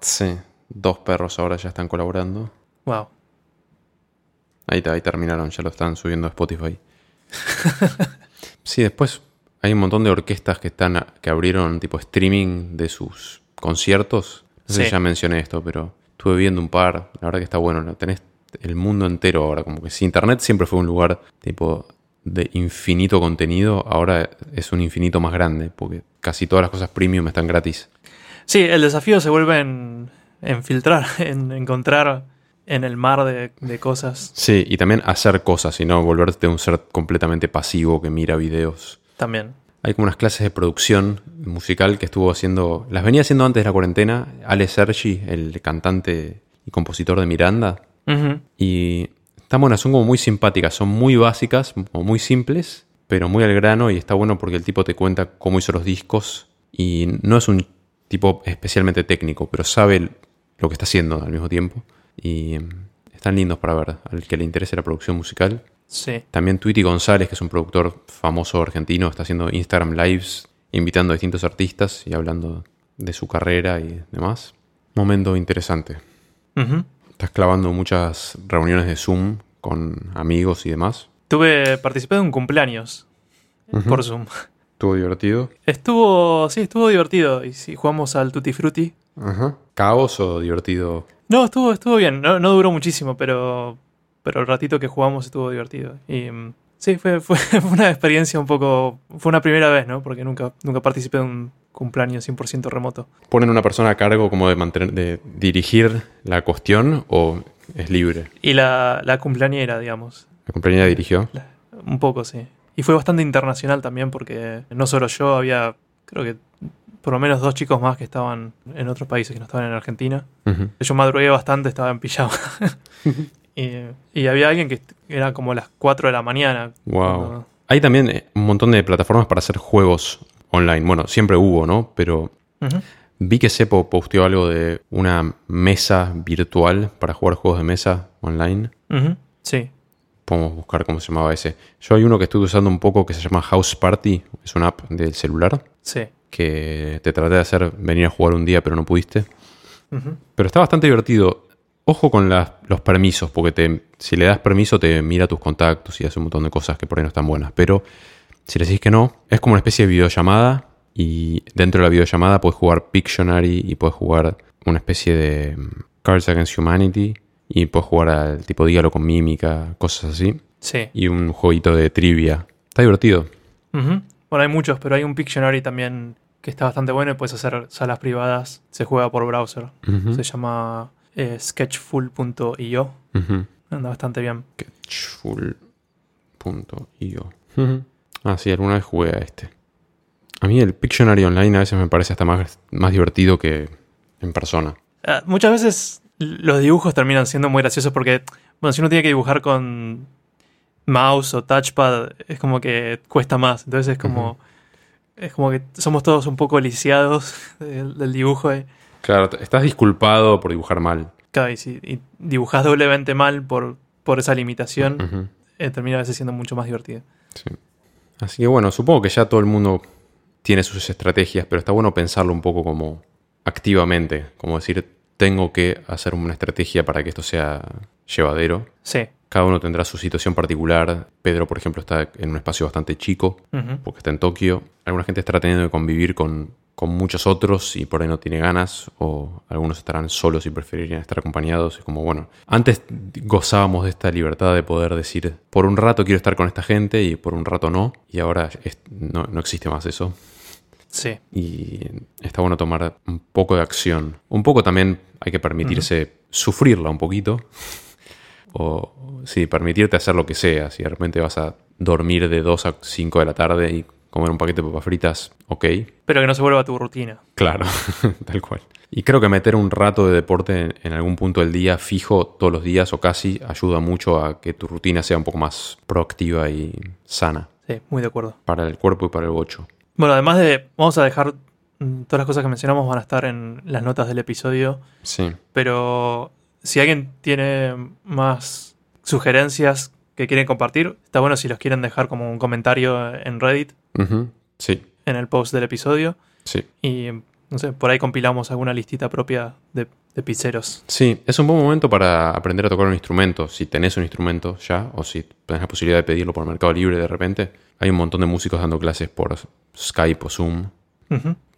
Sí. Dos perros ahora ya están colaborando. Wow. Ahí, ahí terminaron, ya lo están subiendo a Spotify. sí, después hay un montón de orquestas que están a- que abrieron tipo streaming de sus conciertos. No sé Sí. si ya mencioné esto, pero estuve viendo un par. La verdad que está bueno. ¿no? Tenés el mundo entero ahora. Como que si internet siempre fue un lugar tipo de infinito contenido, ahora es un infinito más grande. Porque casi todas las cosas premium están gratis. Sí, el desafío se vuelve en, en filtrar, en encontrar en el mar de, de cosas Sí, y también hacer cosas y no volverte un ser completamente pasivo que mira videos. También. Hay como unas clases de producción musical que estuvo haciendo, las venía haciendo antes de la cuarentena, Ale Sergi, el cantante y compositor de Miranda, y Están buenas, son como muy simpáticas, son muy básicas, muy simples, pero muy al grano y está bueno porque el tipo te cuenta cómo hizo los discos y no es un tipo especialmente técnico, pero sabe lo que está haciendo al mismo tiempo y mm, están lindos para ver al que le interese la producción musical. Sí. También Tweety González, que es un productor famoso argentino, está haciendo Instagram Lives invitando a distintos artistas y hablando de su carrera y demás. Momento interesante. Estás clavando muchas reuniones de Zoom con amigos y demás. Tuve, participé de un cumpleaños por Zoom. Estuvo divertido. Estuvo, sí, estuvo divertido. Y sí, jugamos al Tutti Frutti. Ajá. ¿Caos o divertido? No, estuvo, estuvo bien. No, no duró muchísimo, pero, pero el ratito que jugamos estuvo divertido. Y mm, sí, fue, fue, una experiencia un poco. Fue una primera vez, ¿no? Porque nunca, nunca participé de un cumpleaños 100% remoto. ¿Ponen una persona a cargo como de mantener, de dirigir la cuestión o es libre? Y la, la cumpleañera, digamos. La compañía dirigió. La- un poco, sí. Y fue bastante internacional también porque no solo yo, había creo que por lo menos dos chicos más que estaban en otros países que no estaban en Argentina. Ujú. Yo madrugué bastante, estaba en pijama. y, y había alguien que era como las 4 de la mañana. Wow. cuando- Hay también eh, un montón de plataformas para hacer juegos online. Bueno, siempre hubo, ¿no? Pero vi que Sepo posteó algo de una mesa virtual para jugar juegos de mesa online. Sí. Podemos buscar cómo se llamaba ese. Yo hay uno que estuve usando un poco que se llama House Party. Es una app del celular Sí. que te traté de hacer venir a jugar un día, pero no pudiste. Pero está bastante divertido. Ojo con las- los permisos, porque te, si le das permiso te mira tus contactos y hace un montón de cosas que por ahí no están buenas. Pero si le decís que no, es como una especie de videollamada y dentro de la videollamada puedes jugar Pictionary y puedes jugar una especie de mm, Cards Against Humanity y puedes jugar al tipo diálogo con mímica, cosas así. Sí. Y un jueguito de trivia. Está divertido. Bueno, hay muchos, pero hay un Pictionary también que está bastante bueno y puedes hacer salas privadas. Se juega por browser. Se llama eh, sketchful.io. Anda bastante bien. Sketchful.io. Ah, sí, alguna vez jugué a este. A mí el Pictionary online a veces me parece hasta más, más divertido que en persona. Ah, muchas veces los dibujos terminan siendo muy graciosos porque, bueno, si uno tiene que dibujar con mouse o touchpad, es como que cuesta más. Entonces es como, es como que somos todos un poco lisiados del, del dibujo. Y, Claro, estás disculpado por dibujar mal. claro, y si y dibujas doblemente mal por, por esa limitación, eh, termina a veces siendo mucho más divertido. Sí. Así que bueno, supongo que ya todo el mundo tiene sus estrategias, pero está bueno pensarlo un poco como activamente, como decir, tengo que hacer una estrategia para que esto sea llevadero. Sí. Cada uno tendrá su situación particular. Pedro, por ejemplo, está en un espacio bastante chico, porque está en Tokio. Alguna gente estará teniendo que convivir con, con muchos otros y por ahí no tiene ganas, o algunos estarán solos y preferirían estar acompañados. Es como, bueno, antes gozábamos de esta libertad de poder decir, por un rato quiero estar con esta gente y por un rato no, y ahora es- no, no existe más eso. Sí. Y está bueno tomar un poco de acción. Un poco también hay que permitirse sufrirla un poquito. O sí, permitirte hacer lo que sea. Si de repente vas a dormir de 2 a 5 de la tarde y comer un paquete de papas fritas, ok. Pero que no se vuelva tu rutina. Claro, tal cual. Y creo que meter un rato de deporte en, en algún punto del día, fijo todos los días o casi, ayuda mucho a que tu rutina sea un poco más proactiva y sana Sí, muy de acuerdo. para el cuerpo y para el bocho. Bueno, además de. Vamos a dejar. mm, Todas las cosas que mencionamos van a estar en las notas del episodio. Sí. Pero si alguien tiene más sugerencias que quieren compartir, está bueno si los quieren dejar como un comentario en Reddit, Sí, en el post del episodio. sí. Y no sé, por ahí compilamos alguna listita propia de, de pizzeros. Sí, es un buen momento para aprender a tocar un instrumento. Si tenés un instrumento ya, o si tenés la posibilidad de pedirlo por Mercado Libre de repente. Hay un montón de músicos dando clases por Skype o Zoom.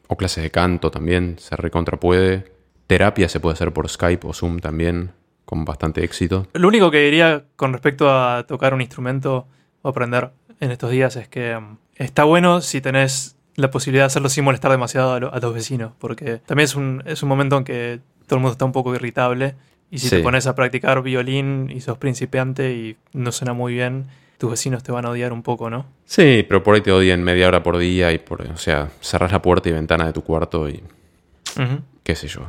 O clases de canto también, se recontra puede. Terapia se puede hacer por Skype o Zoom también, con bastante éxito. Lo único que diría con respecto a tocar un instrumento o aprender en estos días es que mm, está bueno si tenés la posibilidad de hacerlo sin molestar demasiado a, lo- a los vecinos, porque también es un, es un momento en que todo el mundo está un poco irritable y si Sí. te pones a practicar violín y sos principiante y no suena muy bien, tus vecinos te van a odiar un poco, ¿no? Sí, pero por ahí te odian media hora por día y por, o sea, cerrás la puerta y ventana de tu cuarto y qué sé yo.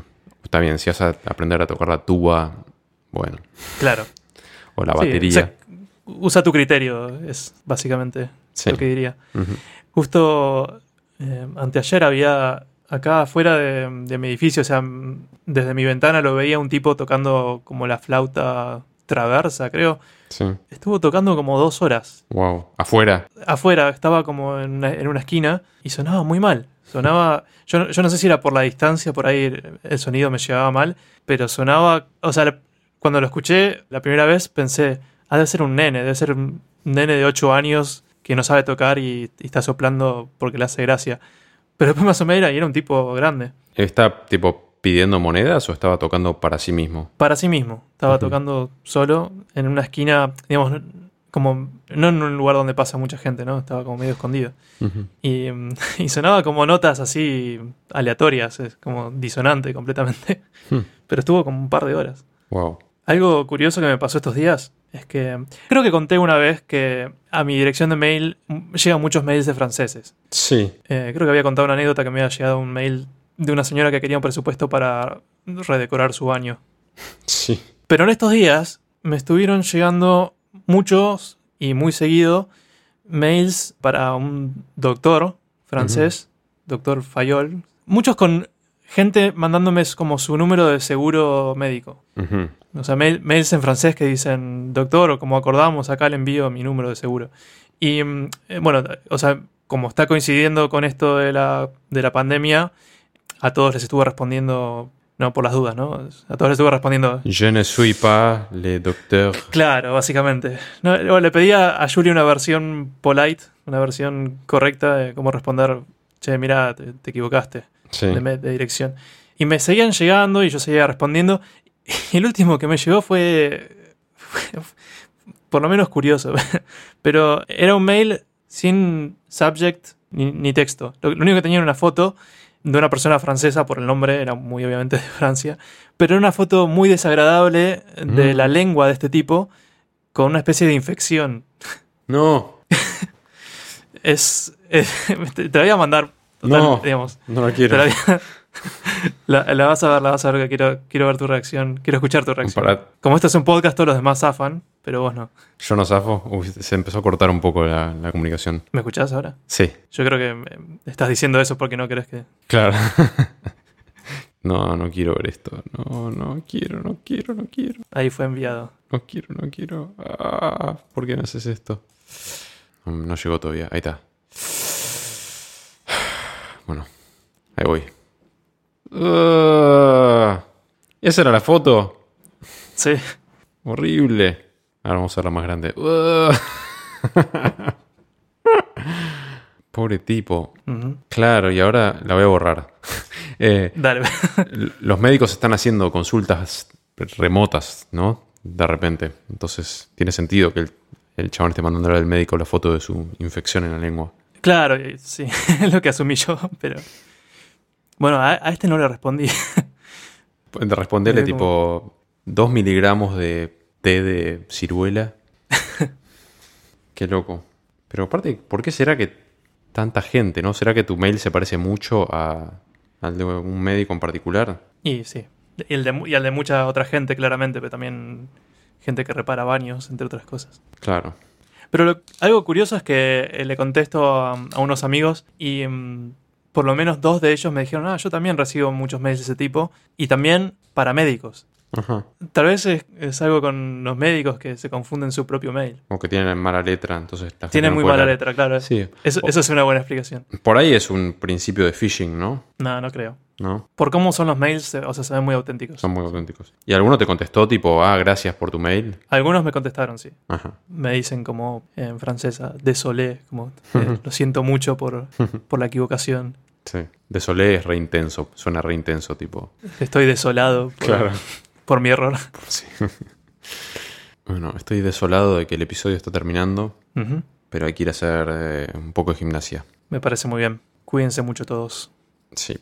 Está bien, si vas a aprender a tocar la tuba, bueno. Claro. o la batería. Usa tu criterio, es básicamente Sí. lo que diría. Justo eh, anteayer había acá afuera de, de mi edificio, o sea, desde mi ventana lo veía un tipo tocando como la flauta traversa, creo. Sí. Estuvo tocando como dos horas. Wow. Afuera. Afuera, estaba como en una, en una esquina y sonaba muy mal. Sonaba, yo, no- yo no sé si era por la distancia, por ahí el, sonido me llegaba mal, pero sonaba, o sea, cuando lo escuché la primera vez pensé, ha de ser un nene, debe ser un nene de 8 años que no sabe tocar y, y está soplando porque le hace gracia. Pero después más o menos y era un tipo grande. ¿Está tipo pidiendo monedas o estaba tocando para sí mismo? Para sí mismo. Estaba tocando solo en una esquina, digamos, como no en un lugar donde pasa mucha gente, ¿no? Estaba como medio escondido. Y sonaba como notas así aleatorias, es como disonante completamente. Hmm. Pero estuvo como un par de horas. Wow. Algo curioso que me pasó estos días es que creo que conté una vez que a mi dirección de mail llegan muchos mails de franceses. Sí. Eh, creo que había contado una anécdota que me había llegado un mail de una señora que quería un presupuesto para redecorar su baño. Sí. Pero en estos días me estuvieron llegando muchos y muy seguido mails para un doctor francés, doctor Fayol. Muchos con gente mandándome como su número de seguro médico. O sea, mail- mails en francés que dicen, doctor, o como acordamos, acá le envío mi número de seguro. Y mm, eh, bueno, o sea, como está coincidiendo con esto de la, de la pandemia, a todos les estuve respondiendo, no por las dudas, ¿no? A todos les estuve respondiendo, Je ne suis pas le docteur. Claro, básicamente. No, le pedía a Julie una versión polite, una versión correcta de cómo responder, che, mira, te, te equivocaste Sí. de, de dirección. Y me seguían llegando y yo seguía respondiendo. Y el último que me llegó fue, fue por lo menos curioso, pero era un mail sin subject ni, ni texto. Lo, lo único que tenía era una foto de una persona francesa, por el nombre, era muy obviamente de Francia, pero era una foto muy desagradable de Mm. la lengua de este tipo con una especie de infección. No. Es, es- te, te la voy a mandar, total, No. digamos. No la quiero. la, voy a- la- la vas a ver, la vas a ver que quiero, quiero ver tu reacción, quiero escuchar tu reacción. Para- Como esto es un podcast, todos los demás zafan, pero vos no. Yo no zafo. Uy, se empezó a cortar un poco la, la comunicación. ¿Me escuchás ahora? Sí. Yo creo que estás diciendo eso porque no querés que... Claro. No, no quiero ver esto. No, no quiero, no quiero, no quiero. Ahí fue enviado. No quiero, no quiero. Ah, ¿Por qué me haces esto? Mm, No llegó todavía. Ahí está. Bueno, ahí voy. Ah, ¿Esa era la foto? Sí. Horrible. Ahora vamos a hacerla más grande. Ah. Pobre tipo. Claro, y ahora la voy a borrar. Eh, Dale. los médicos están haciendo consultas remotas, ¿no? De repente. Entonces, tiene sentido que el, el chabón esté mandándole al médico la foto de su infección en la lengua. claro, eh, sí, es lo que asumí yo, pero... Bueno, a, a este no le respondí. De responderle tipo 2 miligramos de té de ciruela. Qué loco. Pero aparte, ¿por qué será que tanta gente, no? ¿Será que tu mail se parece mucho a, al de un médico en particular? Y sí. Y, el de, y al de mucha otra gente, claramente, pero también gente que repara baños, entre otras cosas. Claro. Pero lo- algo curioso es que eh, le contesto a, a unos amigos y mm, por lo menos dos de ellos me dijeron, ah, yo también recibo muchos mails de ese tipo y también para médicos. Ajá. Tal vez es, es algo con los médicos que se confunden su propio mail. O que tienen mala letra, entonces la Tienen muy mala letra, claro. Sí. Eso, eso es una buena explicación. Por ahí es un principio de phishing, ¿no? No, no creo. ¿No? Por cómo son los mails, o sea, se ven muy auténticos. Son muy auténticos. ¿Y alguno te contestó tipo, ah, gracias por tu mail? Algunos me contestaron, sí. Ajá. Me dicen como en francesa, désolé, como eh, lo siento mucho por, por la equivocación. Sí. De Solé es re intenso, suena re intenso, tipo. Estoy desolado por, por mi error. Sí. bueno, estoy desolado de que el episodio está terminando, pero hay que ir a hacer eh, un poco de gimnasia. Me parece muy bien. Cuídense mucho todos. Sí.